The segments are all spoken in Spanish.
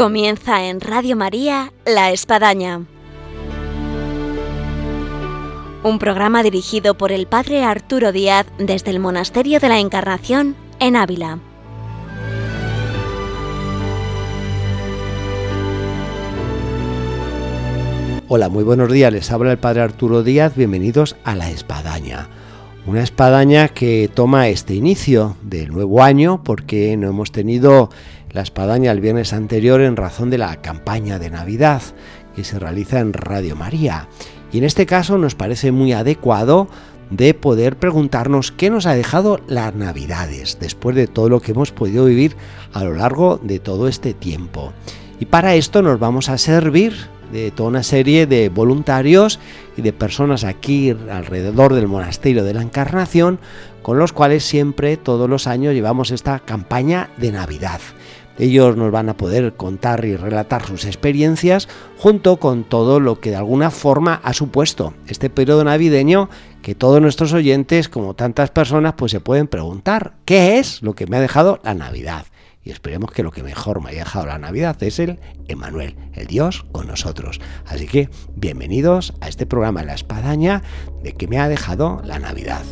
Comienza en Radio María La Espadaña. Un programa dirigido por el Padre Arturo Díaz desde el Monasterio de la Encarnación en Ávila. Hola, muy buenos días. Les habla el Padre Arturo Díaz. Bienvenidos a La Espadaña. Una espadaña que toma este inicio del nuevo año porque no hemos tenido la espadaña el viernes anterior en razón de la campaña de Navidad que se realiza en Radio María. Y en este caso nos parece muy adecuado de poder preguntarnos qué nos ha dejado las Navidades después de todo lo que hemos podido vivir a lo largo de todo este tiempo. Y para esto nos vamos a servir de toda una serie de voluntarios y de personas aquí alrededor del monasterio de la Encarnación, con los cuales siempre, todos los años, llevamos esta campaña de Navidad. Ellos nos van a poder contar y relatar sus experiencias junto con todo lo que de alguna forma ha supuesto este periodo navideño que todos nuestros oyentes, como tantas personas, pues se pueden preguntar, ¿qué es lo que me ha dejado la Navidad? Y esperemos que lo que mejor me haya dejado la Navidad es el Emanuel, el Dios con nosotros. Así que bienvenidos a este programa La Espadaña de que me ha dejado la Navidad.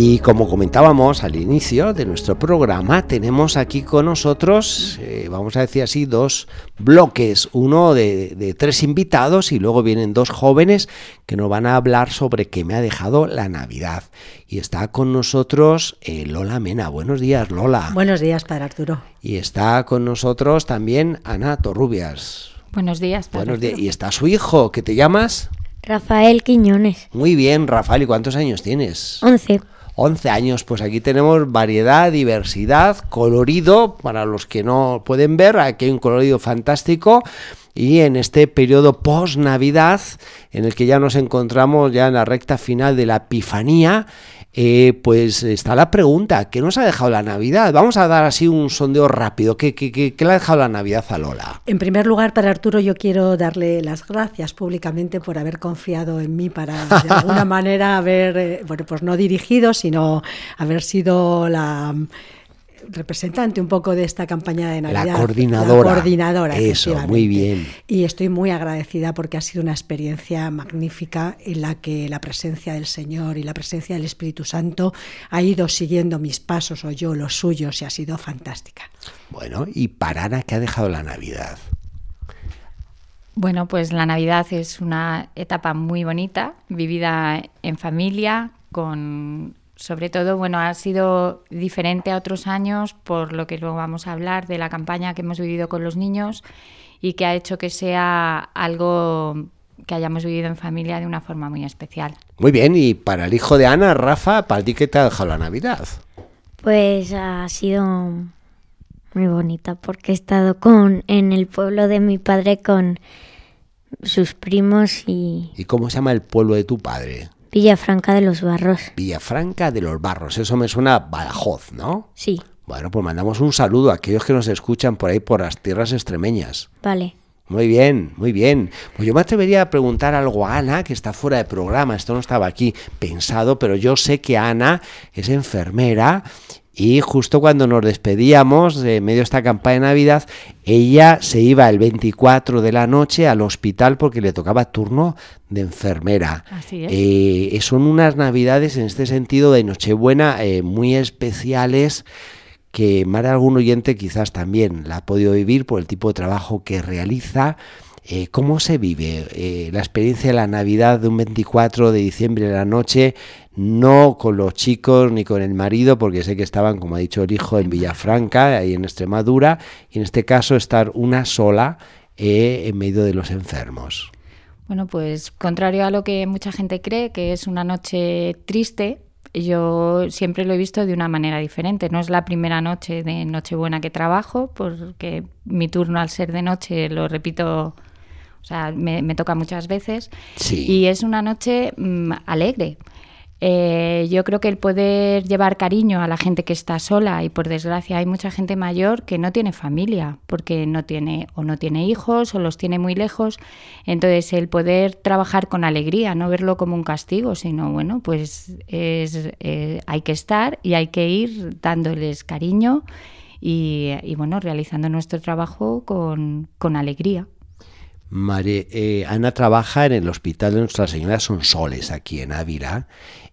Y como comentábamos al inicio de nuestro programa, tenemos aquí con nosotros, eh, vamos a decir así, dos bloques, uno de, tres invitados y luego vienen dos jóvenes que nos van a hablar sobre qué me ha dejado la Navidad. Y está con nosotros eh, Lola Mena. Buenos días, Lola. Buenos días, para Arturo. Y está con nosotros también Ana Torrubias. Buenos días, Buenos días. Y está su hijo, ¿qué te llamas? Rafael Quiñones. Muy bien, Rafael. ¿Y cuántos años tienes? Once. 11 años, pues aquí tenemos variedad, diversidad, colorido, para los que no pueden ver, aquí hay un colorido fantástico. Y en este periodo post-Navidad, en el que ya nos encontramos ya en la recta final de la Epifanía, eh, pues está la pregunta, ¿qué nos ha dejado la Navidad? Vamos a dar así un sondeo rápido, ¿qué, qué, le ha dejado la Navidad a Lola? En primer lugar, para Arturo yo quiero darle las gracias públicamente por haber confiado en mí para de alguna manera haber, eh, bueno, pues no dirigido, sino haber sido la representante un poco de esta campaña de Navidad. La coordinadora. La coordinadora. Eso, muy bien. Y estoy muy agradecida porque ha sido una experiencia magnífica en la que la presencia del Señor y la presencia del Espíritu Santo ha ido siguiendo mis pasos o yo los suyos y ha sido fantástica. Bueno, ¿y para Ana qué ha dejado la Navidad? Bueno, pues la Navidad es una etapa muy bonita, vivida en familia, con sobre todo, bueno, ha sido diferente a otros años por lo que luego vamos a hablar de la campaña que hemos vivido con los niños y que ha hecho que sea algo que hayamos vivido en familia de una forma muy especial. Muy bien, y para el hijo de Ana, Rafa, ¿para ti qué te ha dejado la Navidad? Pues ha sido muy bonita porque he estado con en el pueblo de mi padre con sus primos y... ¿Y cómo se llama el pueblo de tu padre? Villafranca de los Barros. Villafranca de los Barros, eso me suena a Badajoz, ¿no? Sí. Bueno, pues mandamos un saludo a aquellos que nos escuchan por ahí por las tierras extremeñas. Vale. Muy bien, muy bien. Pues yo me atrevería a preguntar algo a Ana, que está fuera de programa. Esto no estaba aquí pensado, pero yo sé que Ana es enfermera y justo cuando nos despedíamos, de medio de esta campaña de Navidad, ella se iba el 24 de la noche al hospital porque le tocaba turno de enfermera. Así es. Eh, son unas Navidades en este sentido de Nochebuena eh, muy especiales que más de algún oyente quizás también la ha podido vivir por el tipo de trabajo que realiza. Eh, ¿Cómo se vive la experiencia de la Navidad de un 24 de diciembre de la noche no con los chicos ni con el marido, porque sé que estaban, como ha dicho el hijo, en Villafranca, ahí en Extremadura, y en este caso estar una sola eh, en medio de los enfermos. Bueno, pues contrario a lo que mucha gente cree, que es una noche triste, yo siempre lo he visto de una manera diferente. No es la primera noche de Nochebuena que trabajo, porque mi turno al ser de noche lo repito, o sea, me, toca muchas veces. Y es una noche mm, alegre. Eh, yo creo que el poder llevar cariño a la gente que está sola y por desgracia hay mucha gente mayor que no tiene familia porque no tiene o no tiene hijos o los tiene muy lejos. Entonces el poder trabajar con alegría, no verlo como un castigo, sino bueno, pues es, eh, hay que estar y hay que ir dándoles cariño y, bueno, realizando nuestro trabajo con, alegría. Eh, Ana trabaja en el Hospital de Nuestra Señora Sonsoles, aquí en Ávila,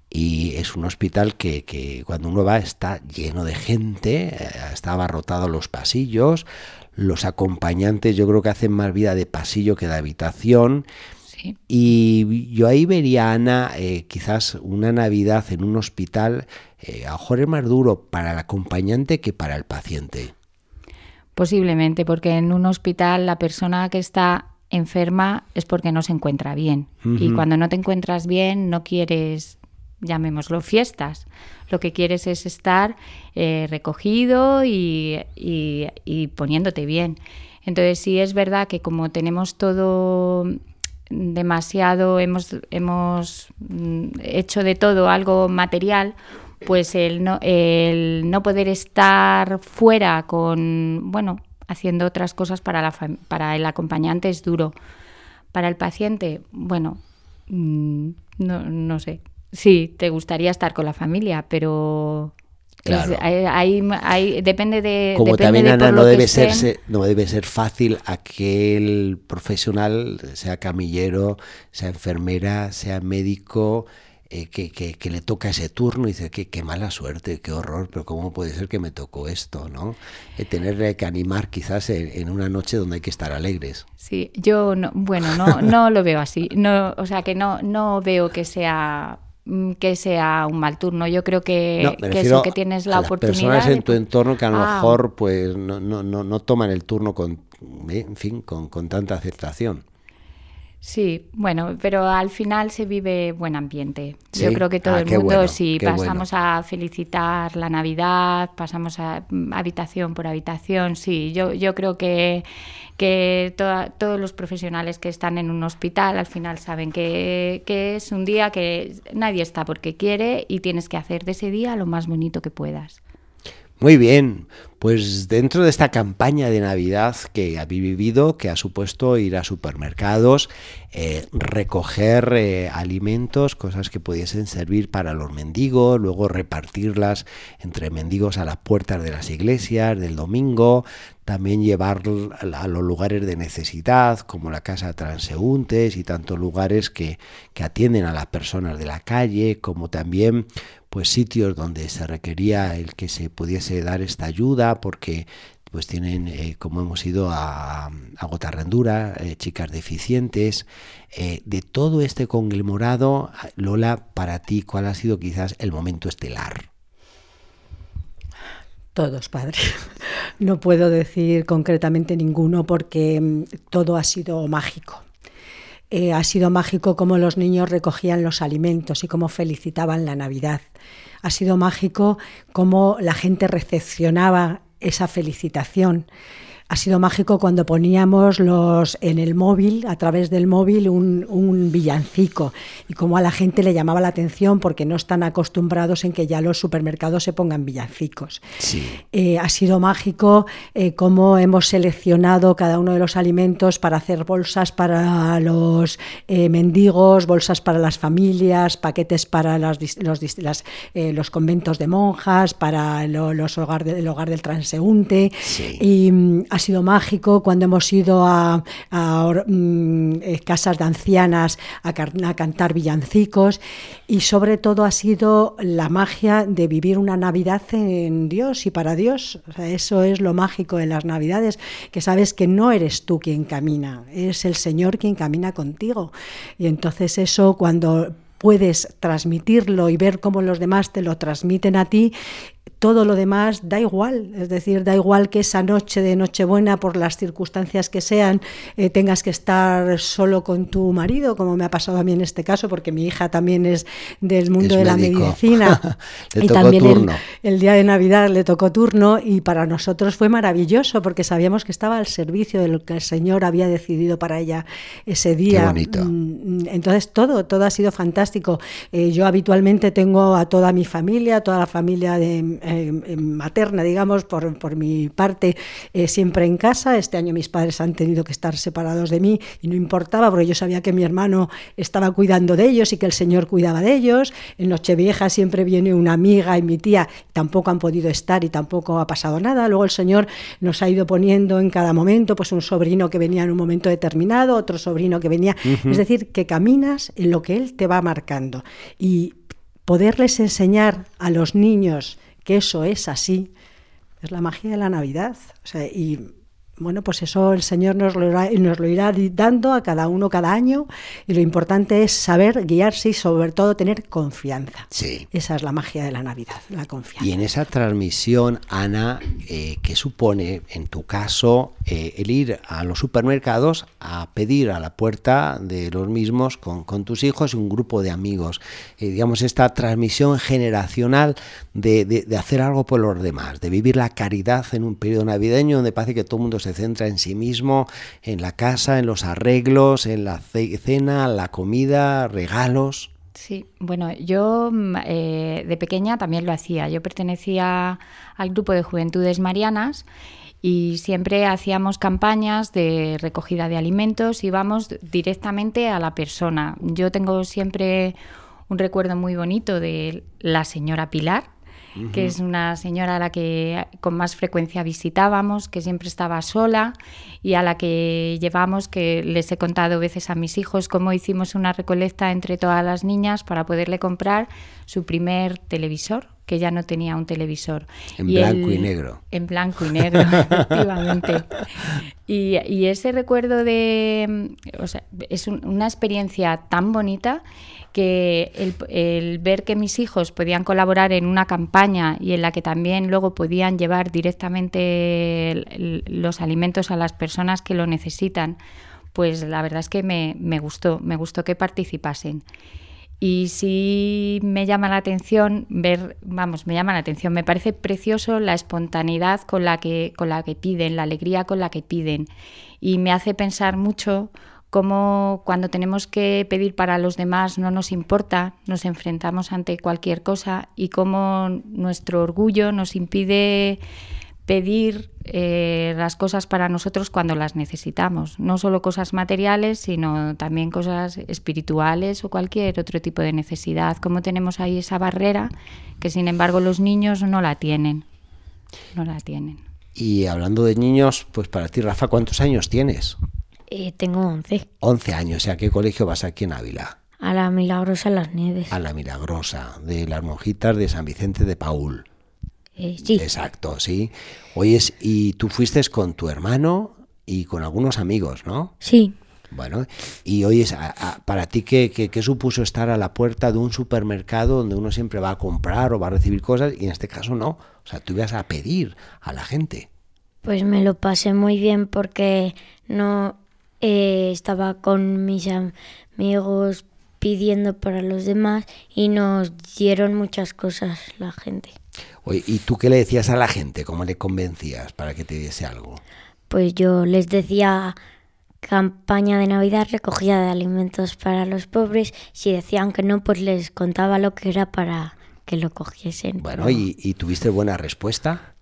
y es un hospital que, cuando uno va está lleno de gente, eh, está abarrotado los pasillos, los acompañantes yo creo que hacen más vida de pasillo que de habitación. Y yo ahí vería, Ana, eh, quizás una Navidad en un hospital, eh, a lo mejor es más duro para el acompañante que para el paciente. Posiblemente, porque en un hospital la persona que está enferma es porque no se encuentra bien. Y cuando no te encuentras bien, no quieres llamémoslo fiestas. Lo que quieres es estar eh, recogido y, poniéndote bien. Entonces sí es verdad que como tenemos todo demasiado, hemos, hemos mm, hecho de todo algo material, pues el no, el no poder estar fuera con, bueno, haciendo otras cosas para, la, para el acompañante es duro. Para el paciente, bueno, mm, no, no sé, Sí, te gustaría estar con la familia, pero depende de. Como también, Ana, no debe, ser, no debe ser fácil aquel profesional, sea camillero, sea enfermera, sea médico, eh, que, que, le toca ese turno y dice, qué, qué mala suerte, qué horror, pero ¿cómo puede ser que me tocó esto? ¿no? Eh, tener que animar quizás en, una noche donde hay que estar alegres. Sí, yo, no, bueno, no, no lo veo así. No, o sea, que no, no veo que sea Mm, que sea un mal turno. Yo creo que, que eso que tienes la oportunidad. personas en tu entorno que a lo ah. mejor pues no, no, no, no, toman el turno con, en fin, con, con tanta aceptación. Sí, bueno, pero al final se vive buen ambiente. Yo creo que todo ah, el mundo, si pasamos a felicitar la Navidad, pasamos a mm, habitación por habitación, sí, yo, yo creo que, que todos los profesionales que están en un hospital al final saben que, que es un día que nadie está porque quiere y tienes que hacer de ese día lo más bonito que puedas. Muy bien, pues dentro de esta campaña de Navidad que habéis vivido, que ha supuesto ir a supermercados, eh, recoger eh, alimentos, cosas que pudiesen servir para los mendigos, luego repartirlas entre mendigos a las puertas de las iglesias del domingo, también llevar a los lugares de necesidad, como la casa transeúntes y tantos lugares que, que atienden a las personas de la calle, como también pues sitios donde se requería el que se pudiese dar esta ayuda porque pues tienen, eh, como hemos ido a, a Gotarrandura, eh, chicas deficientes. Eh, de todo este conglomerado, Lola, para ti, ¿cuál ha sido quizás el momento estelar? Todos, padre. No puedo decir concretamente ninguno porque mm, todo ha sido mágico. Eh, ha sido mágico cómo los niños recogían los alimentos y cómo felicitaban la Navidad. Ha sido mágico cómo la gente recepcionaba esa felicitación ha sido mágico cuando poníamos los en el móvil, a través del móvil, un, villancico y como a la gente le llamaba la atención porque no están acostumbrados en que ya los supermercados se pongan villancicos. Eh, ha sido mágico eh, cómo hemos seleccionado cada uno de los alimentos para hacer bolsas para los eh, mendigos, bolsas para las familias, paquetes para las, los, los conventos de monjas, para los hogar el hogar del transeúnte. Y mm, ha sido mágico cuando hemos ido a, mm, eh, casas de ancianas a, cantar villancicos y sobre todo ha sido la magia de vivir una Navidad en Dios y para Dios. eso es lo mágico de las Navidades, que sabes que no eres tú quien camina, es el Señor quien camina contigo. Y entonces eso cuando puedes transmitirlo y ver cómo los demás te lo transmiten a ti, todo lo demás da igual, es decir, da igual que esa noche de Nochebuena, por las circunstancias que sean, eh, tengas que estar solo con tu marido, como me ha pasado a mí en este caso, porque mi hija también es del mundo de la medicina. y también el, el, día de Navidad le tocó turno y para nosotros fue maravilloso porque sabíamos que estaba al servicio de lo que el Señor había decidido para ella ese día. Qué bonito. Mm, entonces todo, todo ha sido fantástico. Eh, yo habitualmente tengo a toda mi familia, toda la familia de eh, materna, digamos, por, por mi parte, eh, siempre en casa. Este año mis padres han tenido que estar separados de mí y no importaba porque yo sabía que mi hermano estaba cuidando de ellos y que el Señor cuidaba de ellos. En Nochevieja siempre viene una amiga y mi tía, tampoco han podido estar y tampoco ha pasado nada. Luego el Señor nos ha ido poniendo en cada momento, pues un sobrino que venía en un momento determinado, otro sobrino que venía. Es decir, que caminas en lo que Él te va marcando. Y poderles enseñar a los niños que eso es así, es la magia de la Navidad. O sea, y bueno, pues eso el Señor nos lo, irá, nos lo irá dando a cada uno cada año y lo importante es saber guiarse y sobre todo tener confianza. Sí. Esa es la magia de la Navidad, la confianza. Y en esa transmisión, Ana, eh, ¿qué supone en tu caso eh, el ir a los supermercados a pedir a la puerta de los mismos con, tus hijos y un grupo de amigos? Eh, digamos, esta transmisión generacional de, de, de hacer algo por los demás, de vivir la caridad en un periodo navideño donde parece que todo el mundo se centra en sí mismo, en la casa, en los arreglos, en la cena, la comida, regalos. Sí, bueno, yo mm, eh, de pequeña también lo hacía. Yo pertenecía al grupo de Juventudes Marianas y siempre hacíamos campañas de recogida de alimentos y vamos directamente a la persona. Yo tengo siempre un recuerdo muy bonito de la señora Pilar, que es una señora a la que con más frecuencia visitábamos, que siempre estaba sola y a la que llevamos, que les he contado veces a mis hijos, cómo hicimos una recolecta entre todas las niñas para poderle comprar su primer televisor, que ya no tenía un televisor. En blanco y negro. En blanco y negro, efectivamente. Y, y, ese recuerdo de... O sea, es un, una experiencia tan bonita que el, el, ver que mis hijos podían colaborar en una campaña y en la que también luego podían llevar directamente el, los alimentos a las personas que lo necesitan, pues la verdad es que me, me gustó, me gustó que participasen. Y sí me llama la atención ver, vamos, me llama la atención, me parece precioso la espontaneidad con la que, con la que piden, la alegría con la que piden. Y me hace pensar mucho cómo cuando tenemos que pedir para los demás no nos importa, nos enfrentamos ante cualquier cosa y cómo nuestro orgullo nos impide pedir eh, las cosas para nosotros cuando las necesitamos, no solo cosas materiales, sino también cosas espirituales o cualquier otro tipo de necesidad. Cómo tenemos ahí esa barrera que sin embargo los niños no la tienen, no la tienen. Y hablando de niños, pues para ti, Rafa, ¿cuántos años tienes? Eh, tengo 11. 11 años, ¿y a qué colegio vas aquí en Ávila? A la Milagrosa Las Nieves. A la Milagrosa, de las monjitas de San Vicente de Paul. Eh, sí. Exacto, sí. Oyes, y tú fuiste con tu hermano y con algunos amigos, ¿no? Sí. Bueno, y a, para ti, ¿qué, ¿qué, qué, supuso estar a la puerta de un supermercado donde uno siempre va a comprar o va a recibir cosas y en este caso no? O sea, tú ibas a pedir a la gente. Pues me lo pasé muy bien porque no eh, estaba con mis amigos pidiendo para los demás y nos dieron muchas cosas la gente. Oye, ¿y tú qué le decías a la gente? ¿Cómo le convencías para que te diese algo? Pues yo les decía campaña de Navidad, recogida de alimentos para los pobres. Si decían que no, pues les contaba lo que era para que lo cogiesen. Bueno, ¿y, y tuviste buena respuesta?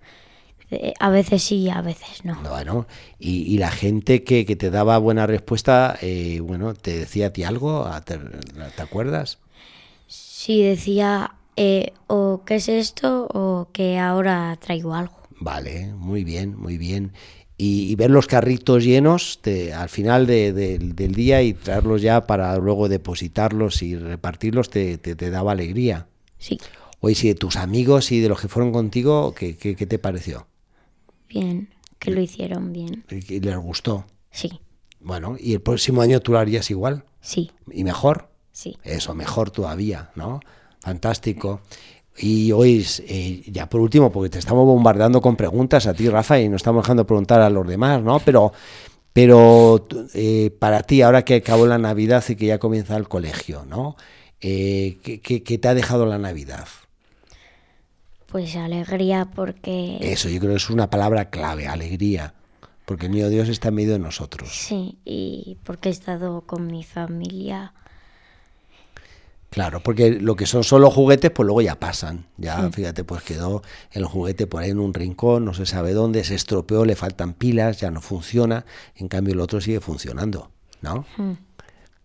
A veces sí, a veces no. Bueno, y, y la gente que, que, te daba buena respuesta, eh, bueno, ¿te decía a ti algo? ¿Te, te acuerdas? Sí, decía eh, o qué es esto o que ahora traigo algo. Vale, muy bien, muy bien. Y, y ver los carritos llenos te, al final de, de, del día y traerlos ya para luego depositarlos y repartirlos te, te, te daba alegría. Sí. Oye, si de tus amigos y de los que fueron contigo, ¿qué, qué, qué te pareció? Bien, que lo hicieron bien. ¿Y les gustó? Sí. Bueno, ¿y el próximo año tú lo harías igual? Sí. ¿Y mejor? Sí. Eso, mejor todavía, ¿no? Fantástico. Y hoy, eh, ya por último, porque te estamos bombardeando con preguntas a ti, Rafa, y no estamos dejando preguntar a los demás, ¿no? Pero, pero eh, para ti, ahora que acabó la Navidad y que ya comienza el colegio, ¿no? Eh, ¿qué, qué, te ha dejado la Navidad? Pues alegría porque... Eso, yo creo que es una palabra clave, alegría. Porque el niño Dios está en medio de nosotros. Sí, y porque he estado con mi familia Claro, porque lo que son solo juguetes, pues luego ya pasan. Ya, fíjate, pues quedó el juguete por ahí en un rincón, no se sabe dónde, se estropeó, le faltan pilas, ya no funciona. En cambio, el otro sigue funcionando, ¿no?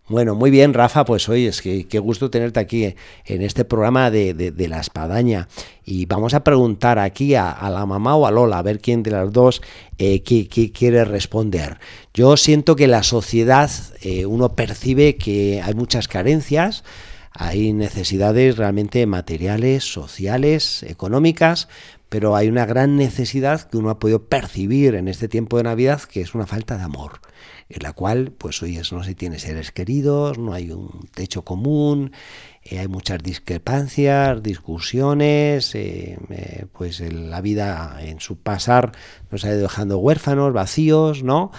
Bueno, muy bien, Rafa, pues hoy es que qué gusto tenerte aquí en este programa de, la espadaña. Y vamos a preguntar aquí a, la mamá o a Lola, a ver quién de las dos eh, quiere responder. Yo siento que la sociedad, eh, uno percibe que hay muchas carencias, hay necesidades realmente materiales, sociales, económicas, pero hay una gran necesidad que uno ha podido percibir en este tiempo de Navidad, que es una falta de amor, en la cual, pues hoy no se tiene seres queridos, no hay un techo común, eh, hay muchas discrepancias, discusiones, eh, eh, pues la vida en su pasar nos ha ido dejando huérfanos, vacíos, ¿no?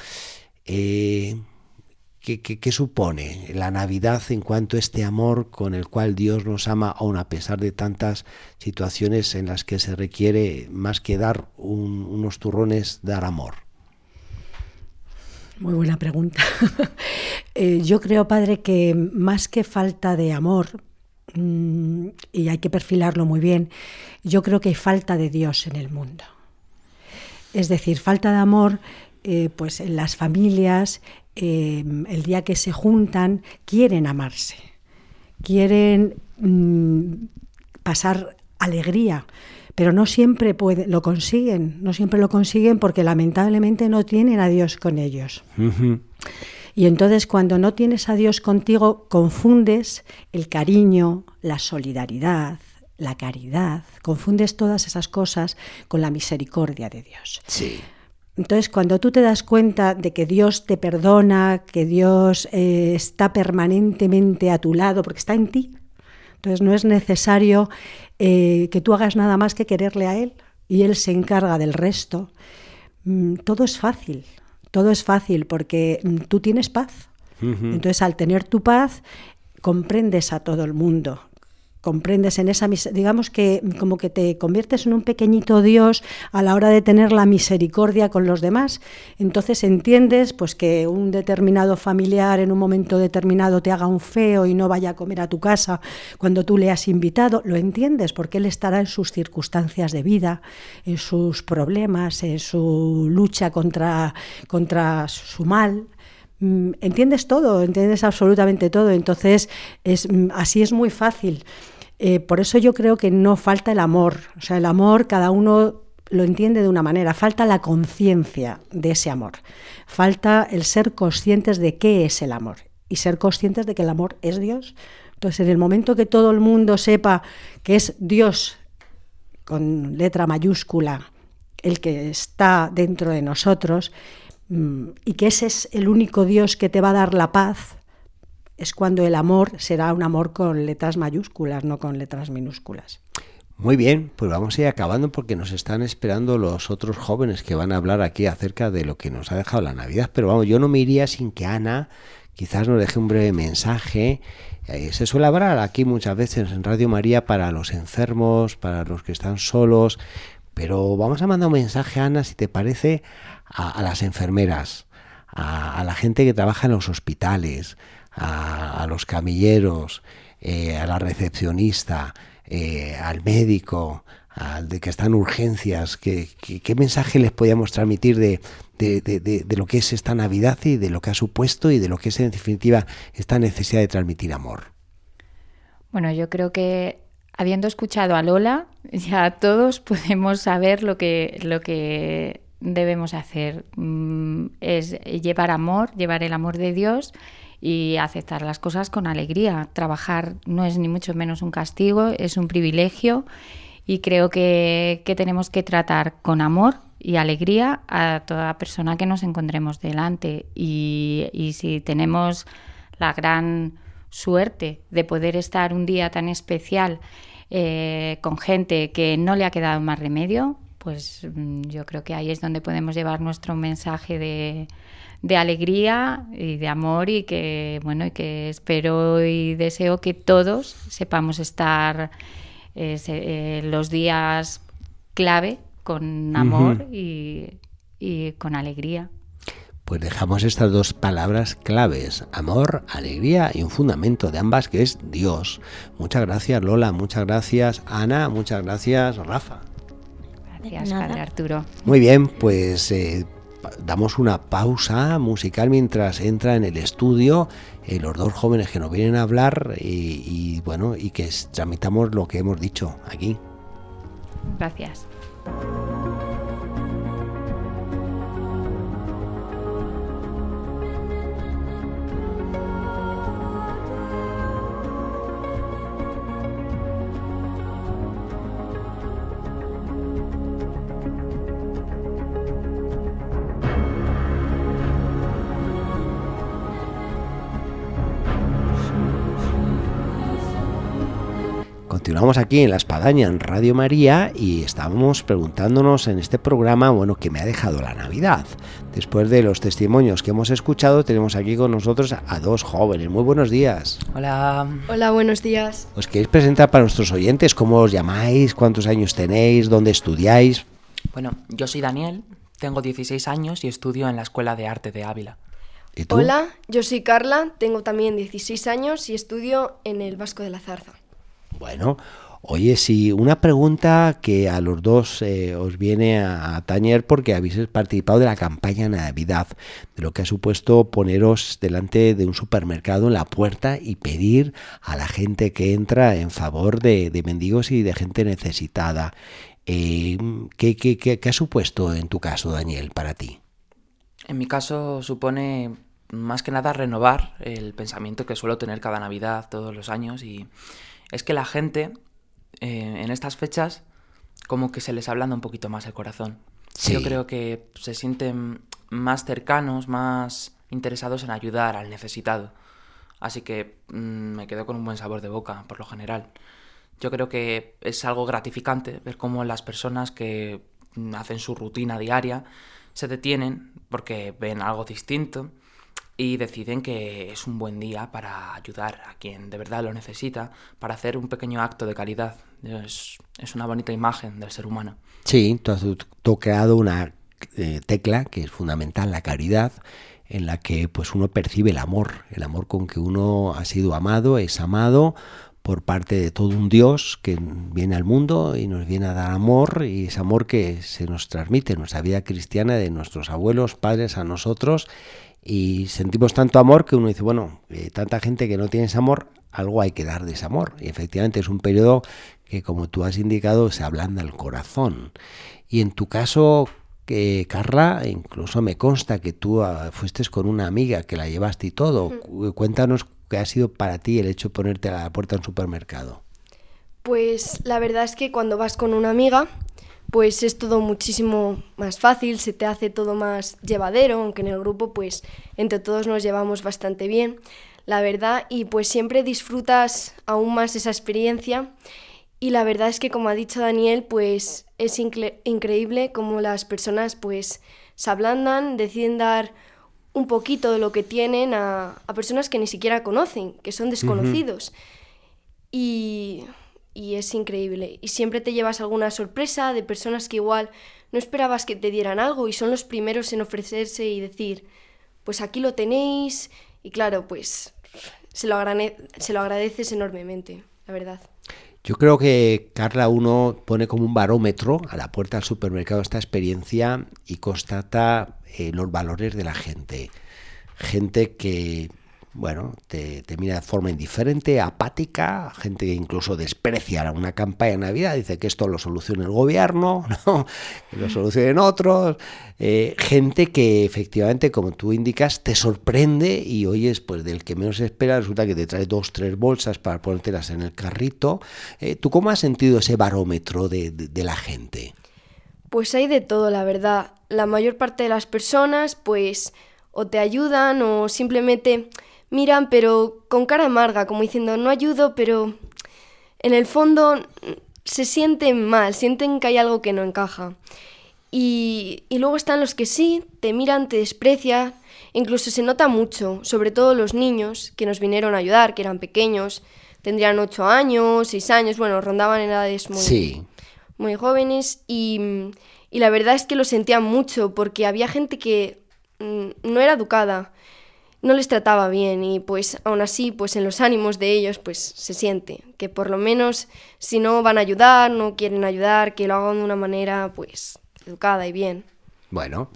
¿Qué, supone la Navidad en cuanto a este amor con el cual Dios nos ama, aun a pesar de tantas situaciones en las que se requiere más que dar unos turrones, dar amor? Muy buena pregunta. Eh, yo creo, padre, que más que falta de amor, mm, y hay que perfilarlo muy bien, yo creo que hay falta de Dios en el mundo. Es decir, falta de amor eh, pues en las familias, Em, el día que se juntan, quieren amarse, quieren mm, pasar alegría, pero no siempre lo consiguen, no siempre lo consiguen porque lamentablemente no tienen a Dios con ellos. Y entonces cuando no tienes a Dios contigo, confundes el cariño, la solidaridad, la caridad, confundes todas esas cosas con la misericordia de Dios. Sí. Entonces, cuando tú te das cuenta de que Dios te perdona, que Dios eh, está permanentemente a tu lado, porque está en ti, entonces no es necesario eh, que tú hagas nada más que quererle a Él y Él se encarga del resto. Mm, todo es fácil, todo es fácil porque mm, tú tienes paz. Entonces, al tener tu paz, comprendes a todo el mundo, comprendes en esa digamos que como que te conviertes en un pequeñito Dios a la hora de tener la misericordia con los demás. Entonces entiendes pues que un determinado familiar en un momento determinado te haga un feo y no vaya a comer a tu casa cuando tú le has invitado lo entiendes porque él estará en sus circunstancias de vida en sus problemas en su lucha contra contra su mal. Mm, entiendes todo, entiendes absolutamente todo, entonces es, mm, así es muy fácil. Eh, por eso yo creo que no falta el amor. O sea, el amor cada uno lo entiende de una manera. Falta la conciencia de ese amor. Falta el ser conscientes de qué es el amor y ser conscientes de que el amor es Dios. Entonces, en el momento que todo el mundo sepa que es Dios con letra mayúscula el que está dentro de nosotros mm, y que ese es el único Dios que te va a dar la paz, es cuando el amor será un amor con letras mayúsculas, no con letras minúsculas. Muy bien, pues vamos a ir acabando porque nos están esperando los otros jóvenes que van a hablar aquí acerca de lo que nos ha dejado la Navidad. Pero vamos, yo no me iría sin que Ana quizás nos deje un breve mensaje. Eh, se suele hablar aquí muchas veces en Radio María para los enfermos, para los que están solos. Pero vamos a mandar un mensaje, Ana, si te parece, a, las enfermeras, a la gente que trabaja en los hospitales, a, los camilleros, eh, a la recepcionista, eh, al médico, al de que están en urgencias, ¿qué, qué, mensaje les podíamos transmitir de, de, de, lo que es esta Navidad y de lo que ha supuesto y de lo que es en definitiva esta necesidad de transmitir amor? Bueno, yo creo que habiendo escuchado a Lola, ya todos podemos saber lo que, lo que debemos hacer. Mm, es llevar amor, llevar el amor de Dios y aceptar las cosas con alegría. Trabajar no es ni mucho menos un castigo, es un privilegio y creo que, tenemos que tratar con amor y alegría a toda persona que nos encontremos delante. Y, y si tenemos la gran suerte de poder estar un día tan especial eh, con gente que no le ha quedado más remedio, pues mm, yo creo que ahí es donde podemos llevar nuestro mensaje de, de alegría y de amor y que bueno y que espero y deseo que todos sepamos estar eh, los días clave con amor y, y con alegría. Pues dejamos estas dos palabras claves, amor, alegría y un fundamento de ambas que es Dios. Muchas gracias Lola, muchas gracias Ana, muchas gracias Rafa. Gracias, Padre Arturo. Muy bien, pues eh, damos una pausa musical mientras entra en el estudio eh, los dos jóvenes que nos vienen a hablar y, bueno, y que tramitamos lo que hemos dicho aquí. Gracias. Continuamos aquí en La Espadaña, en Radio María, y estábamos preguntándonos en este programa, bueno, ¿qué me ha dejado la Navidad? Después de los testimonios que hemos escuchado, tenemos aquí con nosotros a dos jóvenes. Muy buenos días. Hola. Hola, buenos días. ¿Os queréis presentar para nuestros oyentes? ¿Cómo os llamáis? ¿Cuántos años tenéis? ¿Dónde estudiáis? Bueno, yo soy Daniel, tengo 16 años y estudio en la Escuela de Arte de Ávila. ¿Y tú? Hola, yo soy Carla, tengo también 16 años y estudio en el Vasco de la Zarza. Bueno, oye, sí, una pregunta que a los dos eh, os viene a, a tañer porque habéis participado de la campaña Navidad, de lo que ha supuesto poneros delante de un supermercado en la puerta y pedir a la gente que entra en favor de, de mendigos y de gente necesitada. Eh, ¿qué, qué, qué, qué ha supuesto en tu caso, Daniel, para ti? En mi caso supone más que nada renovar el pensamiento que suelo tener cada Navidad, todos los años, y es que la gente eh, en estas fechas como que se les ablanda un poquito más el corazón. Sí. Yo creo que se sienten más cercanos, más interesados en ayudar al necesitado. Así que mm, me quedo con un buen sabor de boca, por lo general. Yo creo que es algo gratificante ver cómo las personas que mm, hacen su rutina diaria se detienen porque ven algo distinto y deciden que es un buen día para ayudar a quien de verdad lo necesita, para hacer un pequeño acto de caridad. Es, es una bonita imagen del ser humano. Sí, tú has tocado una eh, tecla que es fundamental, la caridad, en la que pues uno percibe el amor, el amor con que uno ha sido amado, es amado por parte de todo un Dios que viene al mundo y nos viene a dar amor y ese amor que se nos transmite en nuestra vida cristiana de nuestros abuelos, padres a nosotros y sentimos tanto amor que uno dice, bueno, eh, tanta gente que no tiene ese amor, algo hay que dar de ese amor. Y efectivamente es un periodo que, como tú has indicado, se ablanda el corazón. Y en tu caso, que Carla, incluso me consta que tú uh, fuiste con una amiga que la llevaste y todo. Mm. Cuéntanos qué ha sido para ti el hecho de ponerte a la puerta de un supermercado. Pues la verdad es que cuando vas con una amiga, pues es todo muchísimo más fácil, se te hace todo más llevadero, aunque en el grupo pues entre todos nos llevamos bastante bien, la verdad, y pues siempre disfrutas aún más esa experiencia. Y la verdad es que como ha dicho Daniel, pues es incre increíble cómo las personas pues se ablandan, deciden dar un poquito de lo que tienen a, a personas que ni siquiera conocen, que son desconocidos. Uh -huh. Y y es increíble. Y siempre te llevas alguna sorpresa de personas que igual no esperabas que te dieran algo y son los primeros en ofrecerse y decir, pues aquí lo tenéis. Y claro, pues se lo, agrade se lo agradeces enormemente, la verdad. Yo creo que Carla uno pone como un barómetro a la puerta del supermercado esta experiencia y constata eh, los valores de la gente. Gente que bueno, te, mira de forma indiferente, apática, gente que incluso desprecia una campaña de Navidad, dice que esto lo soluciona el gobierno, ¿no? que lo solucionen otros, eh, gente que efectivamente, como tú indicas, te sorprende y oyes, pues del que menos espera, resulta que te trae dos, tres bolsas para ponértelas en el carrito. Eh, ¿Tú cómo has sentido ese barómetro de, de, de la gente? Pues hay de todo, la verdad. La mayor parte de las personas, pues, o te ayudan o simplemente miran, pero con cara amarga, como diciendo, no ayudo, pero en el fondo se sienten mal, sienten que hay algo que no encaja. Y, y luego están los que sí, te miran, te desprecian, incluso se nota mucho, sobre todo los niños que nos vinieron a ayudar, que eran pequeños, tendrían 8 años, 6 años, bueno, rondaban edades muy, muy jóvenes y, y, la verdad es que lo sentían mucho porque había gente que mm, no era educada, no les trataba bien y pues aún así pues en los ánimos de ellos pues se siente que por lo menos si no van a ayudar, no quieren ayudar, que lo hagan de una manera pues educada y bien. Bueno,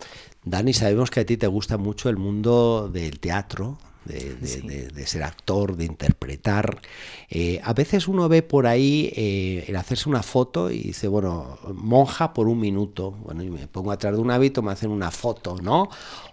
Dani, sabemos que a ti te gusta mucho el mundo del teatro, de, ser actor, de interpretar. Eh, a veces uno ve por ahí eh, el hacerse una foto y dice, bueno, monja por un minuto. Bueno, y me pongo atrás de un hábito, me hacen una foto, ¿no?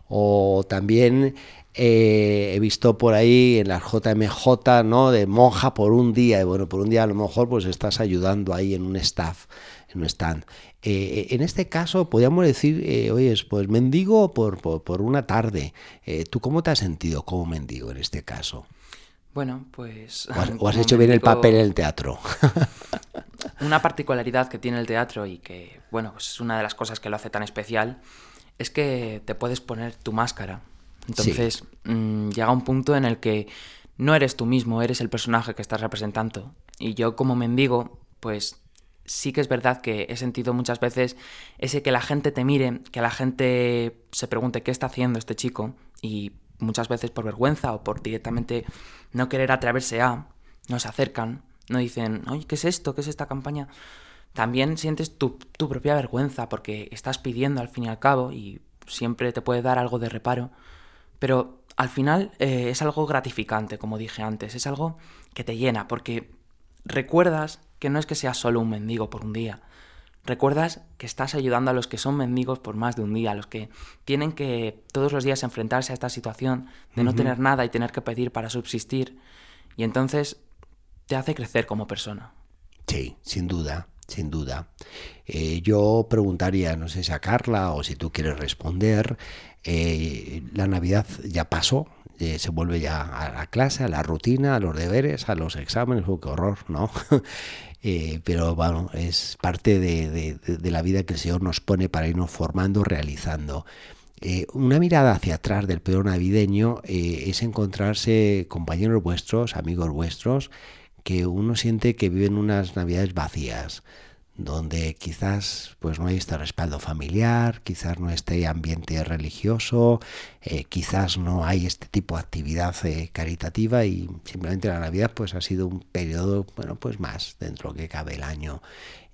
O también eh, he visto por ahí en las JMJ, ¿no? De monja por un día. Y bueno, por un día a lo mejor pues estás ayudando ahí en un staff, en un stand. Eh, en este caso, podríamos decir, eh, oye, pues mendigo por, por, una tarde. Eh, ¿Tú cómo te has sentido como mendigo en este caso? Bueno, pues... ¿O has, hecho bien el papel en el teatro? una particularidad que tiene el teatro y que, bueno, pues es una de las cosas que lo hace tan especial, es que te puedes poner tu máscara. Entonces, mm, llega un punto en el que no eres tú mismo, eres el personaje que estás representando. Y yo como mendigo, pues sí que es verdad que he sentido muchas veces ese que la gente te mire, que la gente se pregunte qué está haciendo este chico y muchas veces por vergüenza o por directamente no querer atreverse a, no se acercan, no dicen, oye, ¿qué es esto? ¿Qué es esta campaña? También sientes tu, propia vergüenza porque estás pidiendo al fin y al cabo y siempre te puede dar algo de reparo, pero al final eh, es algo gratificante, como dije antes, es algo que te llena porque recuerdas que no es que seas solo un mendigo por un día. Recuerdas que estás ayudando a los que son mendigos por más de un día, a los que tienen que todos los días enfrentarse a esta situación de no tener nada y tener que pedir para subsistir. Y entonces te hace crecer como persona. Sí, sin duda, sin duda. Eh, yo preguntaría, no sé si a Carla o si tú quieres responder, eh, la Navidad ya pasó, eh, se vuelve ya a la clase, a la rutina, a los deberes, a los exámenes, oh, qué horror, ¿no? Eh, pero bueno, es parte de, la vida que el Señor nos pone para irnos formando, realizando. Una mirada hacia atrás del peor navideño es encontrarse compañeros vuestros, amigos vuestros, que uno siente que viven unas navidades vacías, donde quizás pues no hay este respaldo familiar, quizás no esté ambiente religioso, eh, quizás no hay este tipo de actividad eh, caritativa y simplemente la Navidad pues ha sido un periodo bueno pues más dentro que cabe el año.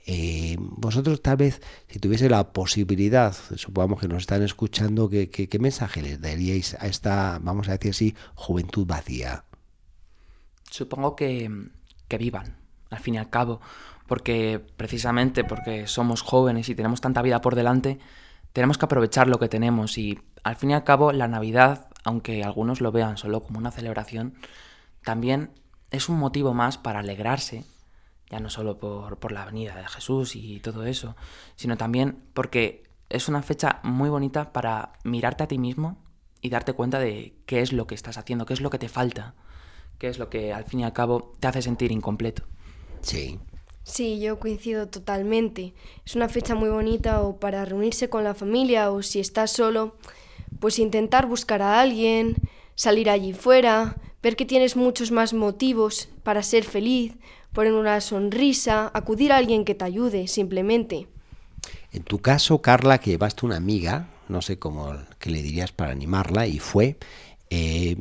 Eh, vosotros tal vez si tuviese la posibilidad, supongamos que nos están escuchando, ¿qué, qué, mensaje les daríais a esta, vamos a decir así, juventud vacía? Supongo que, que vivan, al fin y al cabo porque precisamente porque somos jóvenes y tenemos tanta vida por delante, tenemos que aprovechar lo que tenemos y al fin y al cabo la Navidad, aunque algunos lo vean solo como una celebración, también es un motivo más para alegrarse, ya no solo por, por la venida de Jesús y todo eso, sino también porque es una fecha muy bonita para mirarte a ti mismo y darte cuenta de qué es lo que estás haciendo, qué es lo que te falta, qué es lo que al fin y al cabo te hace sentir incompleto. Sí, Sí, yo coincido totalmente. Es una fecha muy bonita o para reunirse con la familia o si estás solo, pues intentar buscar a alguien, salir allí fuera, ver que tienes muchos más motivos para ser feliz, poner una sonrisa, acudir a alguien que te ayude, simplemente. En tu caso, Carla, que llevaste una amiga, no sé cómo que le dirías para animarla, y fue, eh,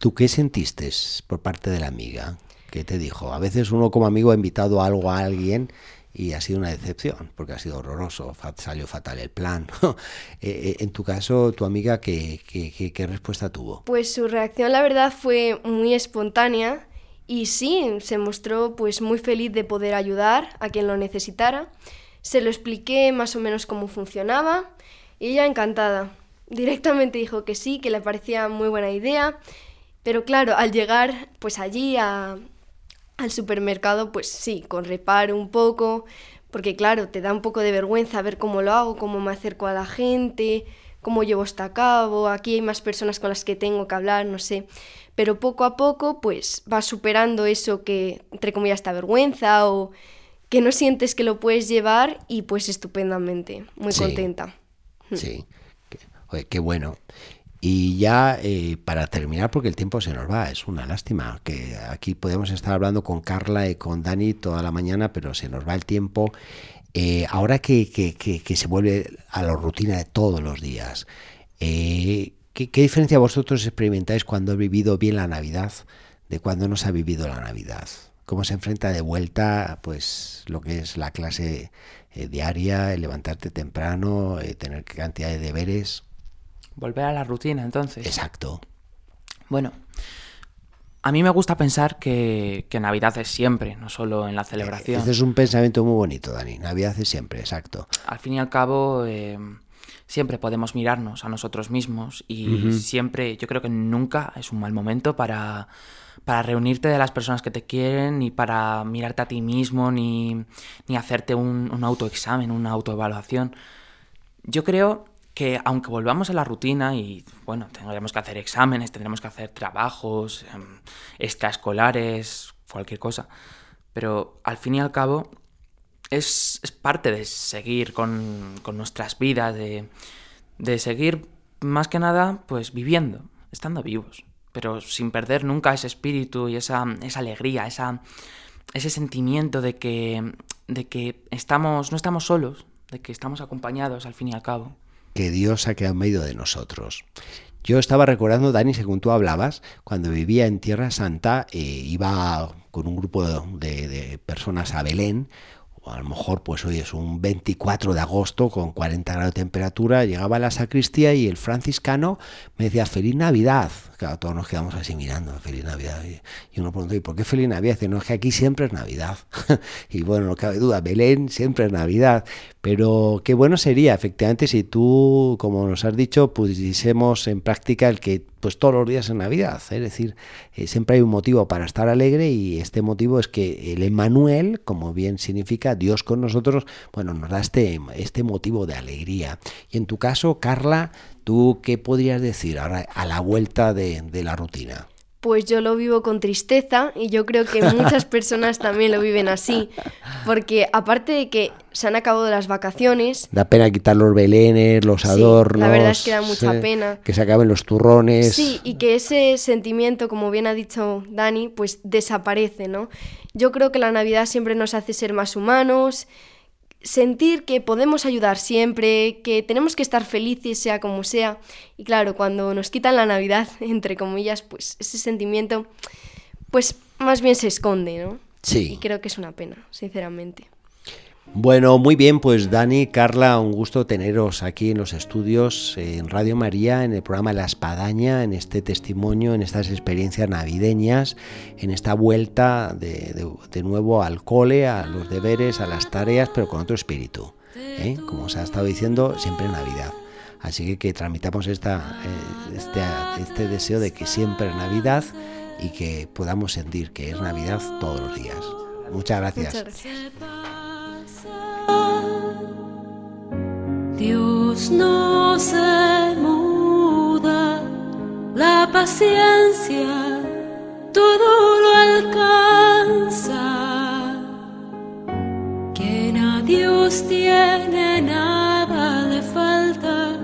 ¿tú qué sentiste por parte de la amiga? ¿Qué te dijo? A veces uno como amigo ha invitado algo a alguien y ha sido una decepción, porque ha sido horroroso, salió fatal el plan. Eh, eh, en tu caso, tu amiga, ¿qué, qué, qué, respuesta tuvo? Pues su reacción, la verdad, fue muy espontánea y sí, se mostró pues muy feliz de poder ayudar a quien lo necesitara. Se lo expliqué más o menos cómo funcionaba y ella encantada. Directamente dijo que sí, que le parecía muy buena idea, pero claro, al llegar pues allí a, al supermercado, pues sí, con reparo un poco, porque claro, te da un poco de vergüenza ver cómo lo hago, cómo me acerco a la gente, cómo llevo esto a cabo, aquí hay más personas con las que tengo que hablar, no sé. pero poco a poco pues vas superando eso que entre comillas te vergüenza o que no sientes que lo puedes llevar y pues estupendamente, muy contenta. Sí, qué, qué bueno. Y ya eh, para terminar, porque el tiempo se nos va, es una lástima, que aquí podemos estar hablando con Carla y con Dani toda la mañana, pero se nos va el tiempo. Eh, ahora que, que, que, se vuelve a la rutina de todos los días, eh, ¿qué, ¿qué, diferencia vosotros experimentáis cuando he vivido bien la Navidad de cuando no se ha vivido la Navidad? ¿Cómo se enfrenta de vuelta pues lo que es la clase diaria, el levantarte temprano, tener cantidad de deberes? Volver a la rutina, entonces. Exacto. Bueno, a mí me gusta pensar que, Navidad es siempre, no solo en la celebración. Ese es un pensamiento muy bonito, Dani. Navidad es siempre, exacto. Al fin y al cabo, eh, siempre podemos mirarnos a nosotros mismos y siempre, yo creo que nunca es un mal momento para, para reunirte de las personas que te quieren, ni para mirarte a ti mismo, ni, ni hacerte un, un autoexamen, una autoevaluación. Yo creo que aunque volvamos a la rutina y, bueno, tendremos que hacer exámenes, tendremos que hacer trabajos em, extraescolares, cualquier cosa, pero al fin y al cabo es, parte de seguir con, nuestras vidas, de, seguir más que nada, pues viviendo, estando vivos, pero sin perder nunca ese espíritu y esa, esa alegría, esa, ese sentimiento de que, de que estamos, no estamos solos, de que estamos acompañados al fin y al cabo que Dios ha quedado en medio de nosotros. Yo estaba recordando, Dani, según tú hablabas, cuando vivía en Tierra Santa, eh, iba con un grupo de, personas a Belén, o a lo mejor, pues hoy es un 24 de agosto con 40 grados de temperatura, llegaba a la sacristía y el franciscano me decía, feliz Navidad. Claro, todos nos quedamos así mirando, feliz Navidad. Y uno preguntó, ¿y por qué feliz Navidad? Dice, no, es que aquí siempre es Navidad. y bueno, no cabe duda, Belén siempre es Navidad. Pero qué bueno sería, efectivamente, si tú, como nos has dicho, pusiésemos en práctica el que pues todos los días es Navidad. Es decir, eh, siempre hay un motivo para estar alegre y este motivo es que el Emmanuel, como bien significa Dios con nosotros, bueno, nos da este, este motivo de alegría. Y en tu caso, Carla, ¿Tú qué podrías decir ahora a la vuelta de, la rutina? Pues yo lo vivo con tristeza y yo creo que muchas personas también lo viven así, porque aparte de que se han acabado las vacaciones... Da pena quitar los belenes, los adornos... La verdad es que da mucha pena. Que se acaben los turrones... Sí, y que ese sentimiento, como bien ha dicho Dani, pues desaparece, ¿no? Yo creo que la Navidad siempre nos hace ser más humanos, sentir que podemos ayudar siempre, que tenemos que estar felices sea como sea. Y claro, cuando nos quitan la Navidad, entre comillas, pues ese sentimiento, pues más bien se esconde, ¿no? Sí. Y creo que es una pena, sinceramente. Bueno, muy bien, pues Dani, Carla, un gusto teneros aquí en los estudios, en Radio María, en el programa La Espadaña, en este testimonio, en estas experiencias navideñas, en esta vuelta de, nuevo al cole, a los deberes, a las tareas, pero con otro espíritu. ¿eh? Como os ha estado diciendo, siempre Navidad. Así que que tramitamos esta, eh, este, este deseo de que siempre es Navidad y que podamos sentir que es Navidad todos los días. Muchas gracias. Dios no se muda, la paciencia todo lo alcanza. Quien a Dios tiene nada le falta.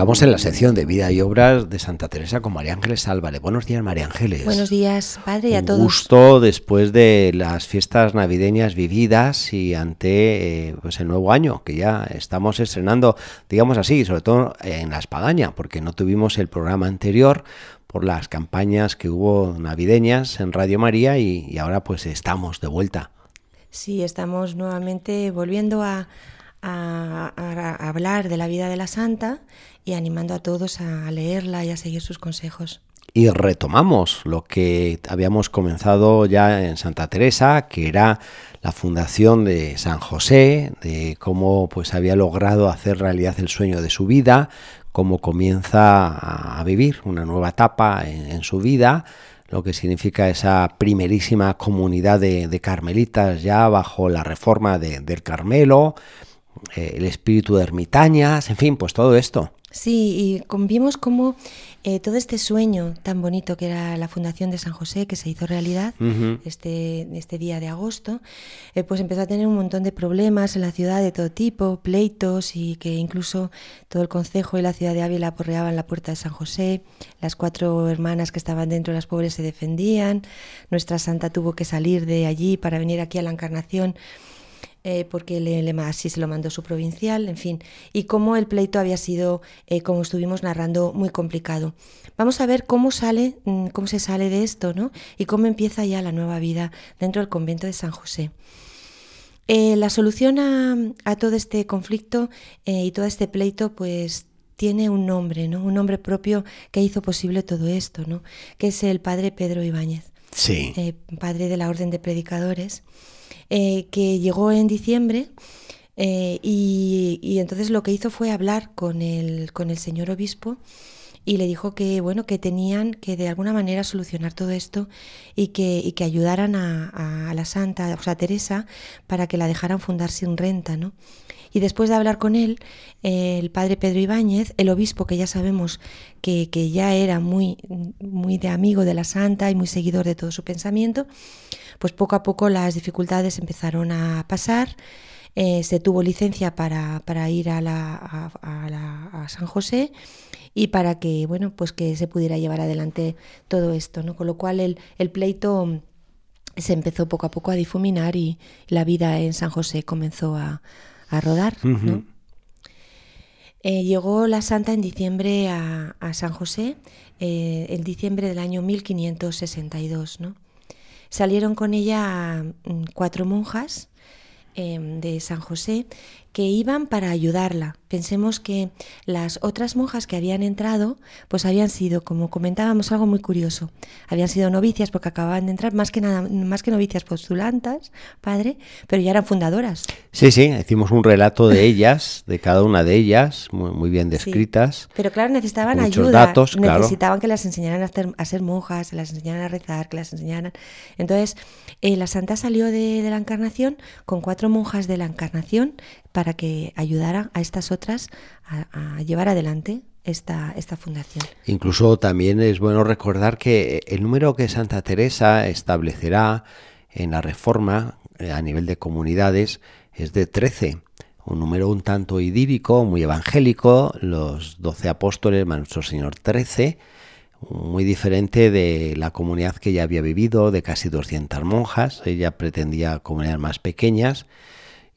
Estamos en la sección de vida y obras de Santa Teresa con María Ángeles Álvarez. Buenos días, María Ángeles. Buenos días, padre, y a todos. Gusto después de las fiestas navideñas vividas y ante eh, pues el nuevo año, que ya estamos estrenando, digamos así, sobre todo en la espadaña, porque no tuvimos el programa anterior por las campañas que hubo navideñas en Radio María y, y ahora pues estamos de vuelta. Sí, estamos nuevamente volviendo a a, hablar de la vida de la santa y animando a todos a leerla y a seguir sus consejos. Y retomamos lo que habíamos comenzado ya en Santa Teresa, que era la fundación de San José, de cómo pues había logrado hacer realidad el sueño de su vida, cómo comienza a vivir una nueva etapa en su vida, lo que significa esa primerísima comunidad de, carmelitas ya bajo la reforma del Carmelo, eh, el espíritu de ermitañas, en fin, pues todo esto. Sí, y vimos cómo eh, todo este sueño tan bonito que era la Fundación de San José, que se hizo realidad este, este día de agosto, eh, pues empezó a tener un montón de problemas en la ciudad de todo tipo, pleitos y que incluso todo el concejo y la ciudad de Ávila aporreaban la puerta de San José, las cuatro hermanas que estaban dentro, las pobres, se defendían, nuestra santa tuvo que salir de allí para venir aquí a la Encarnación eh, porque le, así se lo mandó su provincial, en fin, y cómo el pleito había sido, eh, como estuvimos narrando, muy complicado. Vamos a ver cómo sale, mm, cómo se sale de esto, ¿no? Y cómo empieza ya la nueva vida dentro del convento de San José. Eh, la solución a, todo este conflicto y todo este pleito, pues tiene un nombre, ¿no? Un nombre propio que hizo posible todo esto, ¿no? Que es el padre Pedro Ibáñez. Sí. padre de la Orden de Predicadores. Eh, que llegó en diciembre eh, y, entonces lo que hizo fue hablar con el, con el señor obispo y le dijo que bueno que tenían que de alguna manera solucionar todo esto y que, y que ayudaran a, la santa, o sea, a Teresa, para que la dejaran fundar sin renta, ¿no? Y después de hablar con él, el padre Pedro Ibáñez, el obispo que ya sabemos que, que, ya era muy, muy de amigo de la santa y muy seguidor de todo su pensamiento, pues poco a poco las dificultades empezaron a pasar. Eh, se tuvo licencia para, ir a, la, a, San José y para que bueno pues que se pudiera llevar adelante todo esto ¿no? con lo cual el, el pleito se empezó poco a poco a difuminar y la vida en San José comenzó a, rodar eh, llegó la santa en diciembre a, San José eh, en diciembre del año 1562 ¿no? Salieron con ella mm, cuatro monjas em, de San José que iban para ayudarla. Pensemos que las otras monjas que habían entrado, pues habían sido, como comentábamos, algo muy curioso. Habían sido novicias porque acababan de entrar, más que nada, más que novicias postulantas, padre, pero ya eran fundadoras. Sí, sí, hicimos un relato de ellas, de cada una de ellas, muy, bien descritas. pero claro, necesitaban ayuda, necesitaban que las enseñaran a, a, ser monjas, que las enseñaran a rezar, que las enseñaran. Entonces, eh, la santa salió de, de la Encarnación con cuatro monjas de la Encarnación para que ayudara a estas otras a, llevar adelante esta, esta, fundación. Incluso también es bueno recordar que el número que Santa Teresa establecerá en la reforma eh, a nivel de comunidades es de 13, un número un tanto idílico, muy evangélico, los 12 apóstoles, nuestro Señor 13, muy diferente de la comunidad que ya había vivido, de casi 200 monjas, ella pretendía comunidades más pequeñas,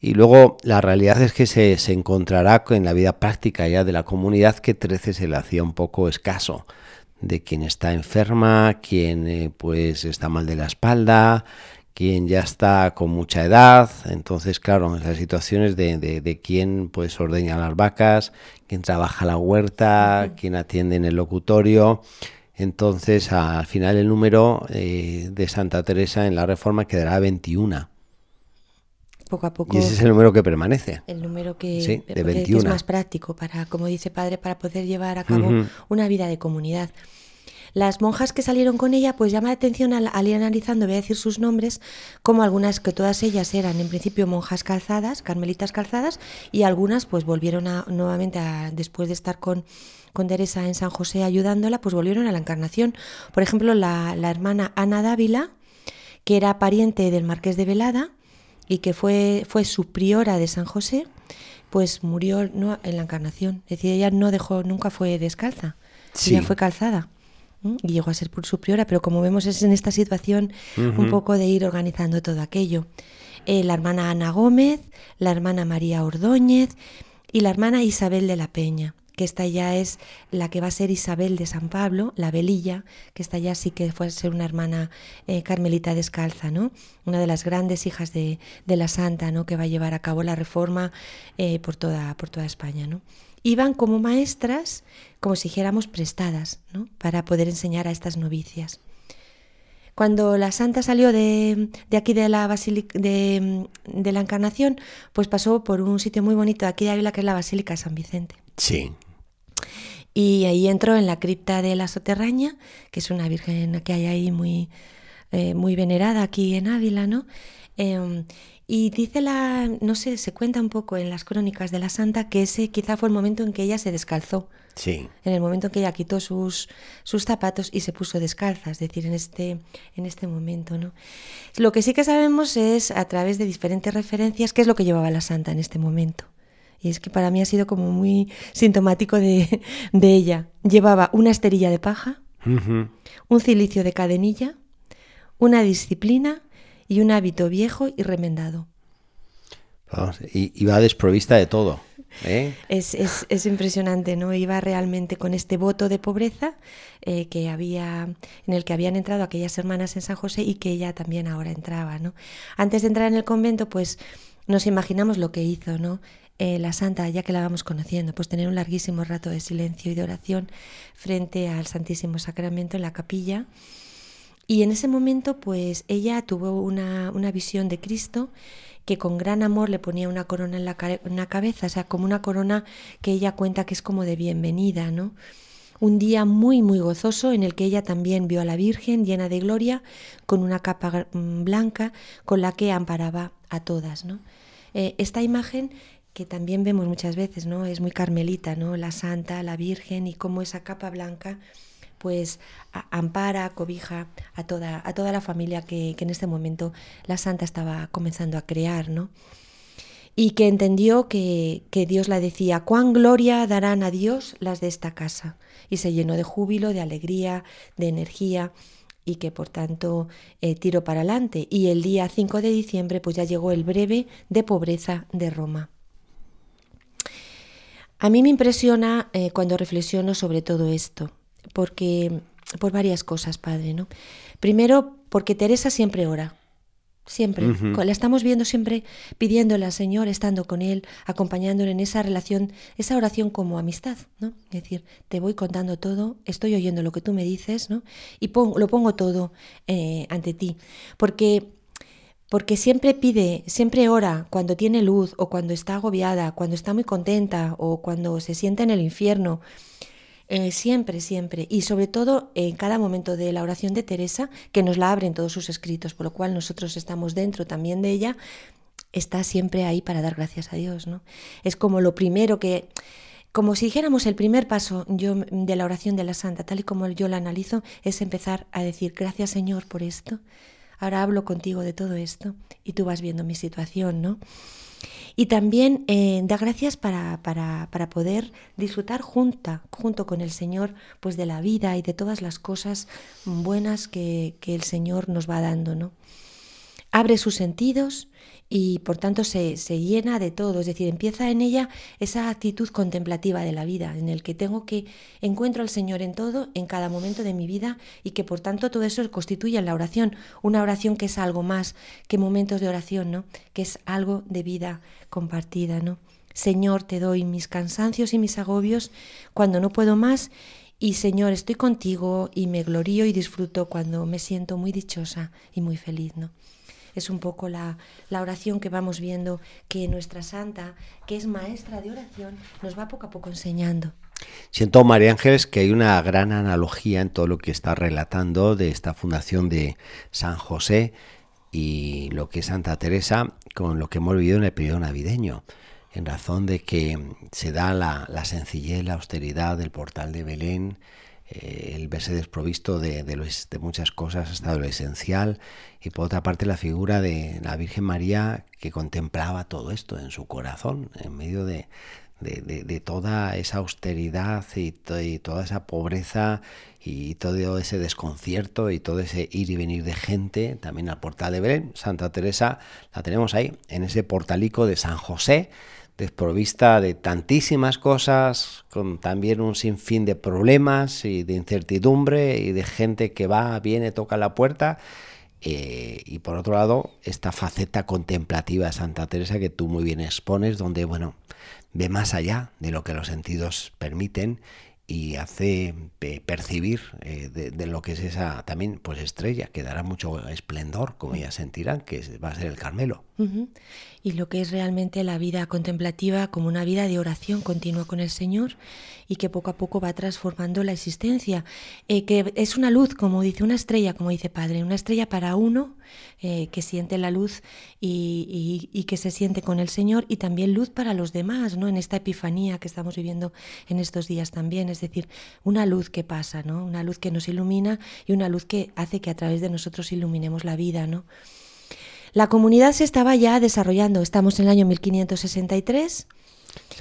y luego la realidad es que se, se, encontrará en la vida práctica ya de la comunidad que 13 se le hacía un poco escaso. De quien está enferma, quien eh, pues está mal de la espalda, quien ya está con mucha edad, entonces claro, en las situaciones de, de, de quien pues ordeña las vacas, quien trabaja la huerta, quien atiende en el locutorio, entonces al final el número eh, de Santa Teresa en la reforma quedará 21 poco a poco. Y ese es el número que permanece. El número que, es más práctico para, como dice padre, para poder llevar a cabo una vida de comunidad. Las monjas que salieron con ella, pues llama la atención al, ir analizando, voy a decir sus nombres, como algunas que todas ellas eran en principio monjas calzadas, carmelitas calzadas, y algunas pues volvieron a, nuevamente a, después de estar con, con Teresa en San José ayudándola, pues volvieron a la encarnación. Por ejemplo, la, la hermana Ana Dávila, que era pariente del marqués de Velada, y que fue, fue su priora de San José, pues murió en la encarnación. Es decir, ella no dejó, nunca fue descalza, ella fue calzada. Y llegó a ser por su priora, pero como vemos es en esta situación un poco de ir organizando todo aquello. Eh, la hermana Ana Gómez, la hermana María Ordóñez y la hermana Isabel de la Peña que esta ya es la que va a ser Isabel de San Pablo, la velilla, que esta ya sí que fue a ser una hermana eh, carmelita descalza, ¿no? Una de las grandes hijas de, la santa, ¿no? Que va a llevar a cabo la reforma eh, por, toda, por toda España, ¿no? Iban como maestras, como si dijéramos prestadas, ¿no? Para poder enseñar a estas novicias. Cuando la santa salió de, aquí de la, de, de, la Encarnación, pues pasó por un sitio muy bonito de aquí de Ávila, que es la Basílica de San Vicente. Sí. Y ahí entró en la cripta de la Soterraña, que es una virgen que hay ahí muy, eh, muy venerada aquí en Ávila, ¿no? Em, y dice la, no sé, se cuenta un poco en las crónicas de la santa que ese quizá fue el momento en que ella se descalzó. Sí. En el momento en que ella quitó sus, sus zapatos y se puso descalza, es decir, en este, en este momento, ¿no? Lo que sí que sabemos es, a través de diferentes referencias, qué es lo que llevaba la santa en este momento. Y es que para mí ha sido como muy sintomático de, ella. Llevaba una esterilla de paja, un cilicio de cadenilla, una disciplina y un hábito viejo y remendado. y, va desprovista de todo. ¿eh? Es, es, es, impresionante, ¿no? Iba realmente con este voto de pobreza eh, que había, en el que habían entrado aquellas hermanas en San José y que ella también ahora entraba, ¿no? Antes de entrar en el convento, pues nos imaginamos lo que hizo, ¿no? Eh, la santa, ya que la vamos conociendo, pues tener un larguísimo rato de silencio y de oración frente al Santísimo Sacramento en la capilla y en ese momento, pues ella tuvo una, visión de Cristo que con gran amor le ponía una corona en la, cabeza, o sea, como una corona que ella cuenta que es como de bienvenida, ¿no? Un día muy, muy gozoso en el que ella también vio a la Virgen llena de gloria, con una capa mm, blanca con la que amparaba a todas, ¿no? Eh, esta imagen que también vemos muchas veces, ¿no? Es muy carmelita, ¿no? La santa, la Virgen y cómo esa capa blanca pues ampara, cobija a toda, a toda la familia que, en este momento la santa estaba comenzando a crear, ¿no? Y que entendió que, Dios la decía, cuán gloria darán a Dios las de esta casa. Y se llenó de júbilo, de alegría, de energía y que por tanto eh, tiró para adelante. Y el día 5 de diciembre pues ya llegó el breve de pobreza de Roma. A mí me impresiona eh, cuando reflexiono sobre todo esto porque por varias cosas, padre, ¿no? Primero, porque Teresa siempre ora. Siempre. La estamos viendo siempre pidiéndole al Señor, estando con Él, acompañándole en esa relación, esa oración como amistad, ¿no? Es decir, te voy contando todo, estoy oyendo lo que tú me dices, ¿no? Y lo pongo todo eh, ante ti. Porque, porque siempre pide, siempre ora cuando tiene luz o cuando está agobiada, cuando está muy contenta o cuando se siente en el infierno eh, siempre, siempre. Y sobre todo en cada momento de la oración de Teresa, que nos la abren todos sus escritos, por lo cual nosotros estamos dentro también de ella, está siempre ahí para dar gracias a Dios. ¿no? Es como lo primero que, como si dijéramos el primer paso yo, de la oración de la Santa, tal y como yo la analizo, es empezar a decir gracias Señor por esto. Ahora hablo contigo de todo esto y tú vas viendo mi situación, ¿no? Y también eh, da gracias para, para, para, poder disfrutar junta, junto con el Señor, pues de la vida y de todas las cosas buenas que, que el Señor nos va dando, ¿no? Abre sus sentidos y por tanto se, llena de todo, es decir, empieza en ella esa actitud contemplativa de la vida, en el que tengo que encuentro al Señor en todo, en cada momento de mi vida y que por tanto todo eso constituye la oración, una oración que es algo más que momentos de oración, ¿no? Que es algo de vida compartida, ¿no? Señor, te doy mis cansancios y mis agobios cuando no puedo más y Señor, estoy contigo y me glorío y disfruto cuando me siento muy dichosa y muy feliz, ¿no? Es un poco la, oración que vamos viendo que nuestra santa, que es maestra de oración, nos va poco a poco enseñando. Siento, María Ángeles, que hay una gran analogía en todo lo que está relatando de esta fundación de San José y lo que es Santa Teresa con lo que hemos vivido en el periodo navideño, en razón de que se da la, la sencillez, la austeridad del portal de Belén, eh, el verse desprovisto de, de, muchas cosas hasta lo esencial. Y por otra parte la figura de la Virgen María que contemplaba todo esto en su corazón en medio de, de toda esa austeridad y, toda esa pobreza y todo ese desconcierto y todo ese ir y venir de gente también al portal de Belén. Santa Teresa la tenemos ahí en ese portalico de San José desprovista de tantísimas cosas, con también un sinfín de problemas y de incertidumbre y de gente que va, viene, toca la puerta. Eh, y por otro lado, esta faceta contemplativa de Santa Teresa que tú muy bien expones, donde, bueno, ve más allá de lo que los sentidos permiten y hace percibir eh, de, lo que es esa también pues estrella que dará mucho esplendor como ya sentirán que va a ser el Carmelo y lo que es realmente la vida contemplativa como una vida de oración continua con el Señor y que poco a poco va transformando la existencia, eh, que es una luz, como dice, una estrella, como dice Padre, una estrella para uno eh, que siente la luz y, y, que se siente con el Señor y también luz para los demás, ¿no? En esta epifanía que estamos viviendo en estos días también, es decir, una luz que pasa, ¿no? Una luz que nos ilumina y una luz que hace que a través de nosotros iluminemos la vida, ¿no? La comunidad se estaba ya desarrollando, estamos en el año 1563.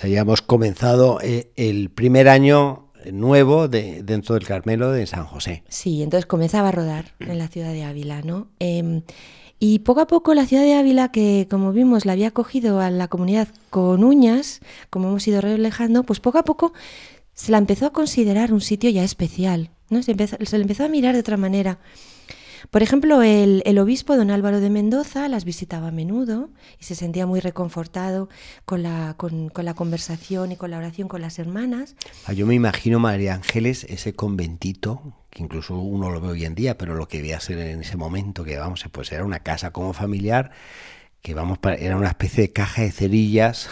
Habíamos comenzado eh, el primer año nuevo de, dentro del Carmelo de San José. Sí, entonces comenzaba a rodar en la ciudad de Ávila, ¿no? Em, y poco a poco la ciudad de Ávila, que como vimos la había cogido a la comunidad con uñas, como hemos ido reflejando, pues poco a poco se la empezó a considerar un sitio ya especial, ¿no? Se, se le empezó a mirar de otra manera. Por ejemplo, el, obispo don Álvaro de Mendoza las visitaba a menudo y se sentía muy reconfortado con la, con, la conversación y con la oración con las hermanas. Ah, yo me imagino, María Ángeles, ese conventito, que incluso uno lo ve hoy en día, pero lo que veía ser en ese momento, que vamos, pues era una casa como familiar, que vamos, era una especie de caja de cerillas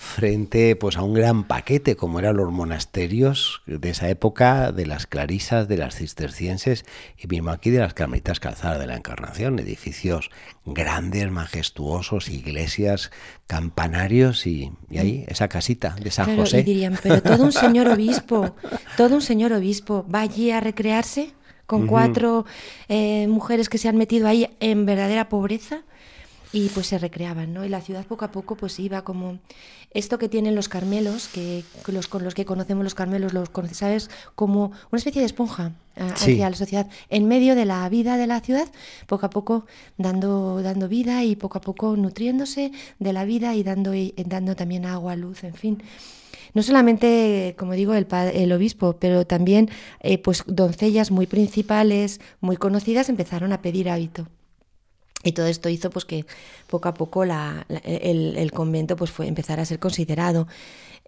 frente pues a un gran paquete como eran los monasterios de esa época de las clarisas, de las cistercienses y mismo aquí de las carmelitas calzadas de la Encarnación, edificios grandes, majestuosos, iglesias, campanarios y, ahí esa casita de San José. dirían, pero todo un señor obispo, todo un señor obispo va allí a recrearse con cuatro eh, mujeres que se han metido ahí en verdadera pobreza y pues se recreaban, ¿no? Y la ciudad poco a poco pues iba como esto que tienen los carmelos, que, los con los que conocemos los carmelos, los sabes como una especie de esponja hacia la sociedad, en medio de la vida de la ciudad, poco a poco dando dando vida y poco a poco nutriéndose de la vida y dando y, dando también agua, luz, en fin no solamente, como digo, el, el obispo, pero también eh, pues doncellas muy principales, muy conocidas, empezaron a pedir hábito. Y todo esto hizo pues que poco a poco la, el, convento pues fue empezar a ser considerado.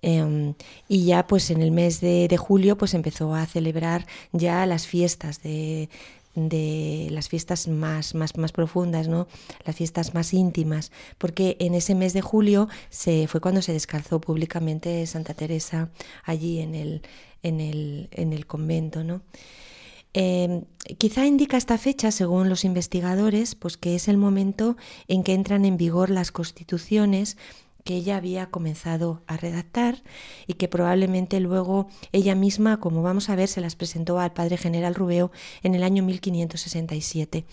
Em, y ya pues en el mes de, julio pues empezó a celebrar ya las fiestas de, de las fiestas más, más, más profundas, ¿no? las fiestas más íntimas, porque en ese mes de julio se, fue cuando se descalzó públicamente Santa Teresa allí en el, en el, en el convento. ¿no? Em, quizá indica esta fecha, según los investigadores, pues que es el momento en que entran en vigor las constituciones que ella había comenzado a redactar y que probablemente luego ella misma, como vamos a ver, se las presentó al padre general Rubeo en el año 1567.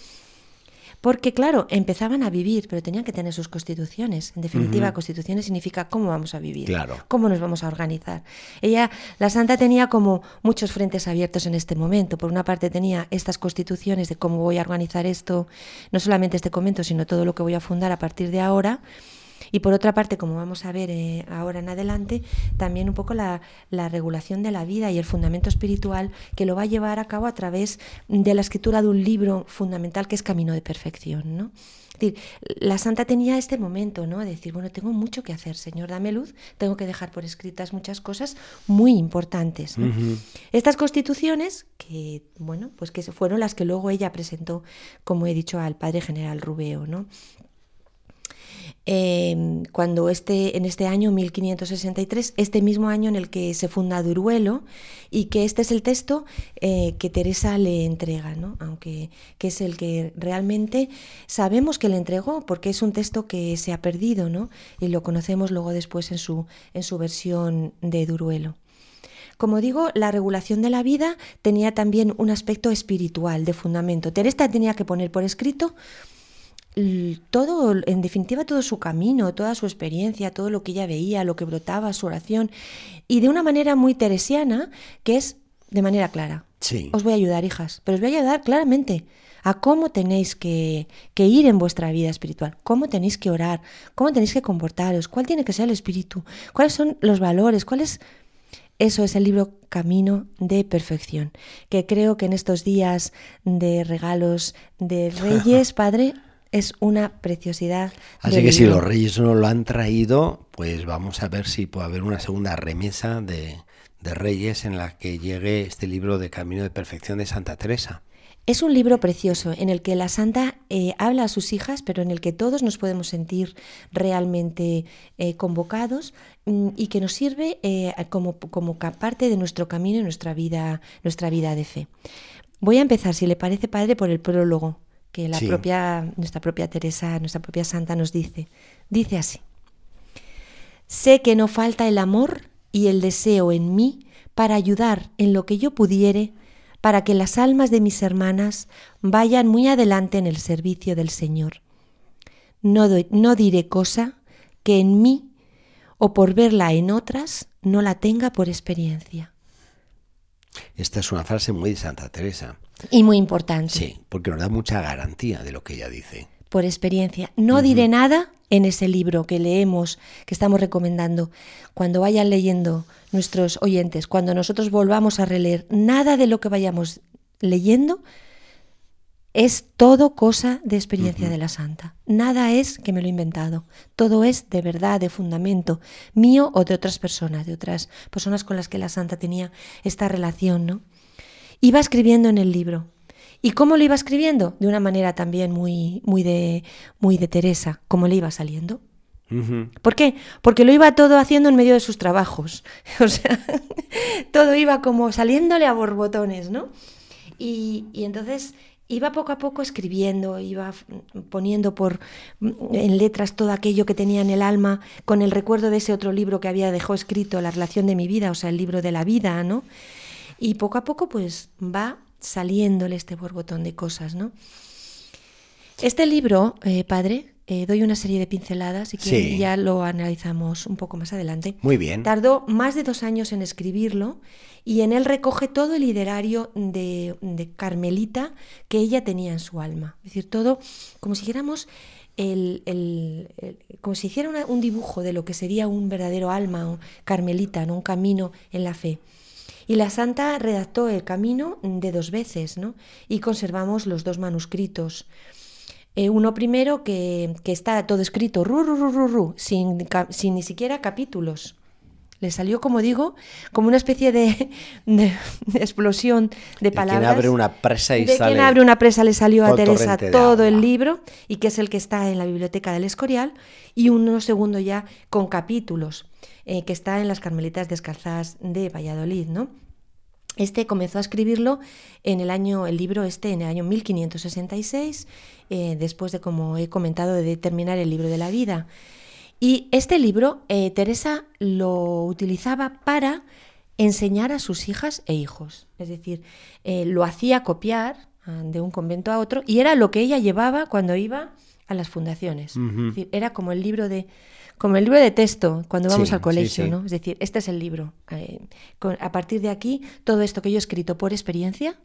Porque, claro, empezaban a vivir, pero tenían que tener sus constituciones. En definitiva, constituciones significa cómo vamos a vivir, cómo nos vamos a organizar. Ella, la santa, tenía como muchos frentes abiertos en este momento. Por una parte tenía estas constituciones de cómo voy a organizar esto, no solamente este convento, sino todo lo que voy a fundar a partir de ahora. Y por otra parte, como vamos a ver eh, ahora en adelante, también un poco la, regulación de la vida y el fundamento espiritual que lo va a llevar a cabo a través de la escritura de un libro fundamental que es Camino de Perfección. ¿no? la santa tenía este momento, ¿no? De decir, bueno, tengo mucho que hacer, Señor, dame luz, tengo que dejar por escritas muchas cosas muy importantes. Estas constituciones, que, bueno, pues que fueron las que luego ella presentó, como he dicho, al padre general Rubeo, ¿no? Em, cuando este, en este año 1563, este mismo año en el que se funda Duruelo, y que este es el texto eh, que Teresa le entrega, ¿no? aunque que es el que realmente sabemos que le entregó, porque es un texto que se ha perdido, ¿no? y lo conocemos luego después en su, en su versión de Duruelo. Como digo, la regulación de la vida tenía también un aspecto espiritual, de fundamento. Teresa tenía que poner por escrito todo, en definitiva, todo su camino, toda su experiencia, todo lo que ella veía, lo que brotaba, su oración, y de una manera muy teresiana, que es de manera clara. Sí. Os voy a ayudar, hijas, pero os voy a ayudar claramente a cómo tenéis que, que, ir en vuestra vida espiritual, cómo tenéis que orar, cómo tenéis que comportaros, cuál tiene que ser el espíritu, cuáles son los valores, cuál es... Eso es el libro Camino de Perfección, que creo que en estos días de regalos de Reyes, Padre, Es una preciosidad. Así que si los reyes no lo han traído, pues vamos a ver si puede haber una segunda remesa de, de reyes en la que llegue este libro de Camino de Perfección de Santa Teresa. Es un libro precioso en el que la santa eh, habla a sus hijas, pero en el que todos nos podemos sentir realmente eh, convocados mm, y que nos sirve eh, como, como parte de nuestro camino y nuestra vida, nuestra vida de fe. Voy a empezar, si le parece padre, por el prólogo que la propia, nuestra propia Teresa, nuestra propia santa nos dice. Dice así. Sé que no falta el amor y el deseo en mí para ayudar en lo que yo pudiere para que las almas de mis hermanas vayan muy adelante en el servicio del Señor. No, no diré cosa que en mí o por verla en otras no la tenga por experiencia. Esta es una frase muy de Santa Teresa. Y muy importante. Sí, porque nos da mucha garantía de lo que ella dice. Por experiencia. No diré nada en ese libro que leemos, que estamos recomendando, cuando vayan leyendo nuestros oyentes, cuando nosotros volvamos a releer, nada de lo que vayamos leyendo es todo cosa de experiencia de la santa. Nada es que me lo he inventado. Todo es de verdad, de fundamento, mío o de otras personas, de otras personas con las que la santa tenía esta relación, ¿no? Iba escribiendo en el libro, ¿Y cómo lo iba escribiendo? De una manera también muy, muy, de, muy de Teresa, como le iba saliendo. ¿Por qué? Porque lo iba todo haciendo en medio de sus trabajos. O sea, todo iba como saliéndole a borbotones, ¿no? Y, y, entonces iba poco a poco escribiendo, iba poniendo por en letras todo aquello que tenía en el alma, con el recuerdo de ese otro libro que había dejado escrito, La relación de mi vida, o sea, el libro de la vida, ¿no? Y poco a poco, pues va saliéndole este borbotón de cosas, ¿no? Este libro, eh, padre, eh, doy una serie de pinceladas y que ya lo analizamos un poco más adelante. Muy bien. Tardó más de dos años en escribirlo y en él recoge todo el liderario de, Carmelita que ella tenía en su alma. Es decir, todo como si hiciéramos el, como si hiciera un dibujo de lo que sería un verdadero alma carmelita, un camino en la fe. Y la santa redactó el camino de dos veces, ¿no? Y conservamos los dos manuscritos. Eh, uno primero que, está todo escrito, ru, ru, ru, ru, sin, sin ni siquiera capítulos. Le salió, como digo, como una especie de, explosión de, palabras. Quien abre una presa y de quien abre una presa le salió a Teresa todo el libro y que es el que está en la biblioteca del Escorial y uno segundo ya con capítulos. Eh, que está en las Carmelitas Descalzas de Valladolid, ¿no? Este comenzó a escribirlo en el año, el libro este, en el año 1566, eh, después de, como he comentado, de terminar el libro de la vida. Y este libro, eh, Teresa lo utilizaba para enseñar a sus hijas e hijos. Es decir, lo hacía copiar ah, de un convento a otro y era lo que ella llevaba cuando iba a las fundaciones. es decir, era como el libro de como el libro de texto cuando vamos al colegio, ¿no? Es decir, este es el libro. Eh, a partir de aquí, todo esto que yo he escrito por experiencia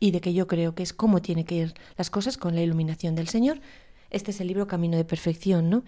y de que yo creo que es cómo tiene que ir las cosas con la iluminación del Señor, este es el libro Camino de Perfección, ¿no?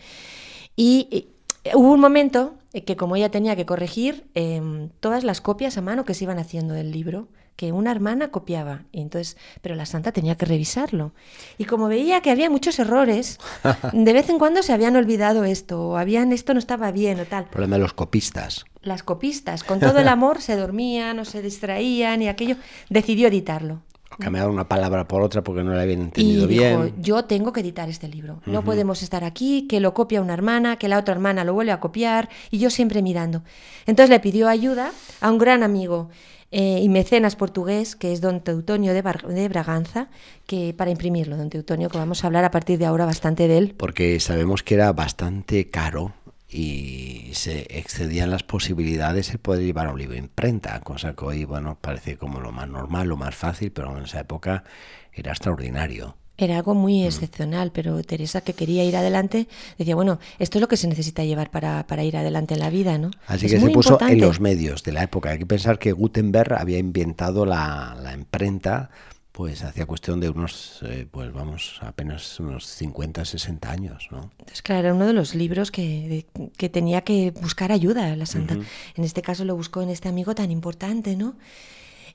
Y, hubo un momento que como ella tenía que corregir em, todas las copias a mano que se iban haciendo del libro, que una hermana copiaba, y entonces, pero la santa tenía que revisarlo. Y como veía que había muchos errores, de vez en cuando se habían olvidado esto, o habían esto no estaba bien o tal. El problema de los copistas. Las copistas, con todo el amor, se dormían o se distraían y aquello, decidió editarlo. O cambiar una palabra por otra porque no la habían entendido y dijo, bien. Yo tengo que editar este libro. No podemos estar aquí, que lo copia una hermana, que la otra hermana lo vuelve a copiar y yo siempre mirando. Entonces le pidió ayuda a un gran amigo eh, y mecenas portugués, que es don Teutonio de, de, Braganza, que para imprimirlo, don Teutonio, que vamos a hablar a partir de ahora bastante de él. Porque sabemos que era bastante caro y se excedían las posibilidades el poder llevar un libro imprenta, cosa que hoy, bueno, parece como lo más normal, lo más fácil, pero en esa época era extraordinario. Era algo muy excepcional, pero Teresa, que quería ir adelante, decía, bueno, esto es lo que se necesita llevar para, para ir adelante en la vida, ¿no? Así que se puso en los medios de la época. Hay que pensar que Gutenberg había inventado la, la imprenta pues hacía cuestión de unos, eh, pues vamos, apenas unos 50, 60 años, ¿no? Entonces, claro, era uno de los libros que, que tenía que buscar ayuda la santa. En este caso lo buscó en este amigo tan importante, ¿no?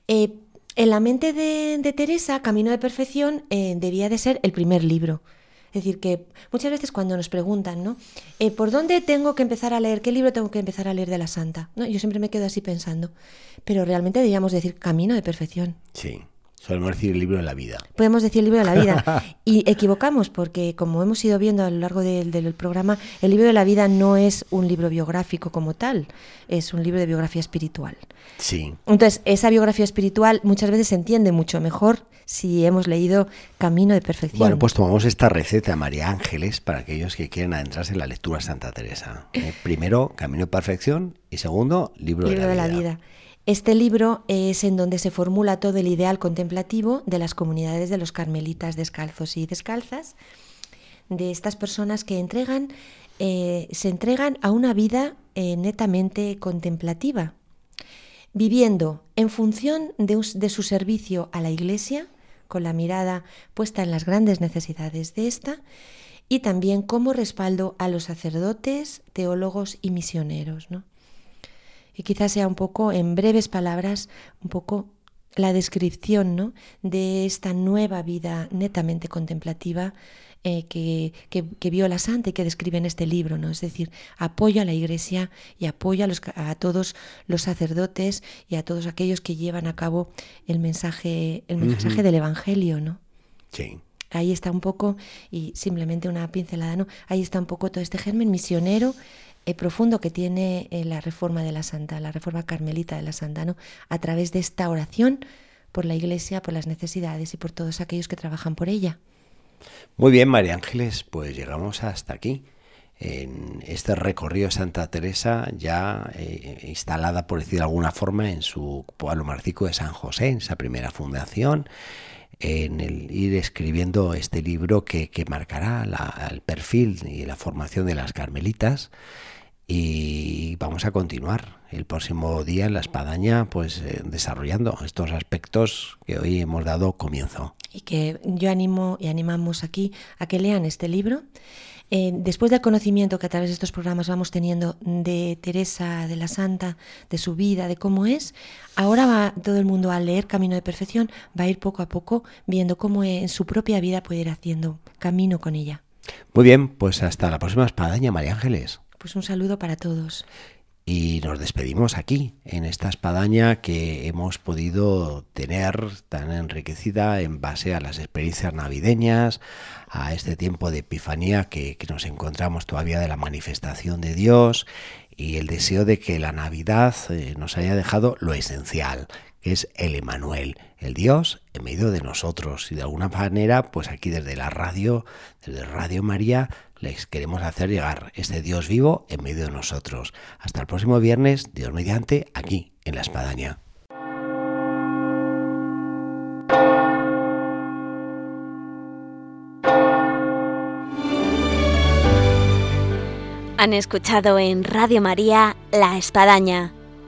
Eh, en la mente de, Teresa, Camino de Perfección eh, debía de ser el primer libro. Es decir, que muchas veces cuando nos preguntan, ¿no? Eh, ¿Por dónde tengo que empezar a leer? ¿Qué libro tengo que empezar a leer de la Santa? ¿No? Yo siempre me quedo así pensando. Pero realmente deberíamos decir camino de perfección. Sí. Solemos decir el libro de la vida. Podemos decir el libro de la vida. Y equivocamos porque, como hemos ido viendo a lo largo del programa, el libro de la vida no es un libro biográfico como tal, es un libro de biografía espiritual. Sí. Entonces, esa biografía espiritual muchas veces se entiende mucho mejor si hemos leído Camino de Perfección. Bueno, pues tomamos esta receta, María Ángeles, para aquellos que quieren adentrarse en la lectura de Santa Teresa. Eh, primero, Camino de Perfección y segundo, Libro, de la, de la vida. Este libro es en donde se formula todo el ideal contemplativo de las comunidades de los carmelitas descalzos y descalzas, de estas personas que eh, se entregan a una vida eh, netamente contemplativa, viviendo en función de, su servicio a la Iglesia, con la mirada puesta en las grandes necesidades de esta, y también como respaldo a los sacerdotes, teólogos y misioneros. ¿no? Y quizás sea un poco, en breves palabras, un poco la descripción ¿no? de esta nueva vida netamente contemplativa eh, que, que, vio la santa y que describe en este libro, ¿no? Es decir, apoya a la iglesia y apoya a, los, a, todos los sacerdotes y a todos aquellos que llevan a cabo el mensaje, el mensaje del Evangelio, ¿no? Sí. Ahí está un poco, y simplemente una pincelada, ¿no? Ahí está un poco todo este germen misionero profundo que tiene eh, la reforma de la Santa, la reforma carmelita de la Santa, ¿no? a través de esta oración por la Iglesia, por las necesidades y por todos aquellos que trabajan por ella. Muy bien, María Ángeles, pues llegamos hasta aquí. En este recorrido Santa Teresa, ya eh, instalada, por decir de alguna forma, en su pueblo marcico de San José, en esa primera fundación, en el ir escribiendo este libro que, marcará el perfil y la formación de las carmelitas y vamos a continuar el próximo día en la espadaña pues eh, desarrollando estos aspectos que hoy hemos dado comienzo. Y que yo animo y animamos aquí a que lean este libro. Eh, después del conocimiento que a través de estos programas vamos teniendo de Teresa, de la Santa, de su vida, de cómo es, ahora va todo el mundo a leer Camino de Perfección, va a ir poco a poco viendo cómo en su propia vida puede ir haciendo camino con ella. Muy bien, pues hasta la próxima espadaña, María Ángeles. Pues un saludo para todos. Y nos despedimos aquí, en esta espadaña que hemos podido tener tan enriquecida en base a las experiencias navideñas, a este tiempo de epifanía que, nos encontramos todavía de la manifestación de Dios y el deseo de que la Navidad eh, nos haya dejado lo esencial, que es el Emanuel, el Dios en medio de nosotros. Y de alguna manera, pues aquí desde la radio, desde Radio María, les queremos hacer llegar este Dios vivo en medio de nosotros. Hasta el próximo viernes, Dios mediante, aquí, en la Espadaña. Han escuchado en Radio María La Espadaña,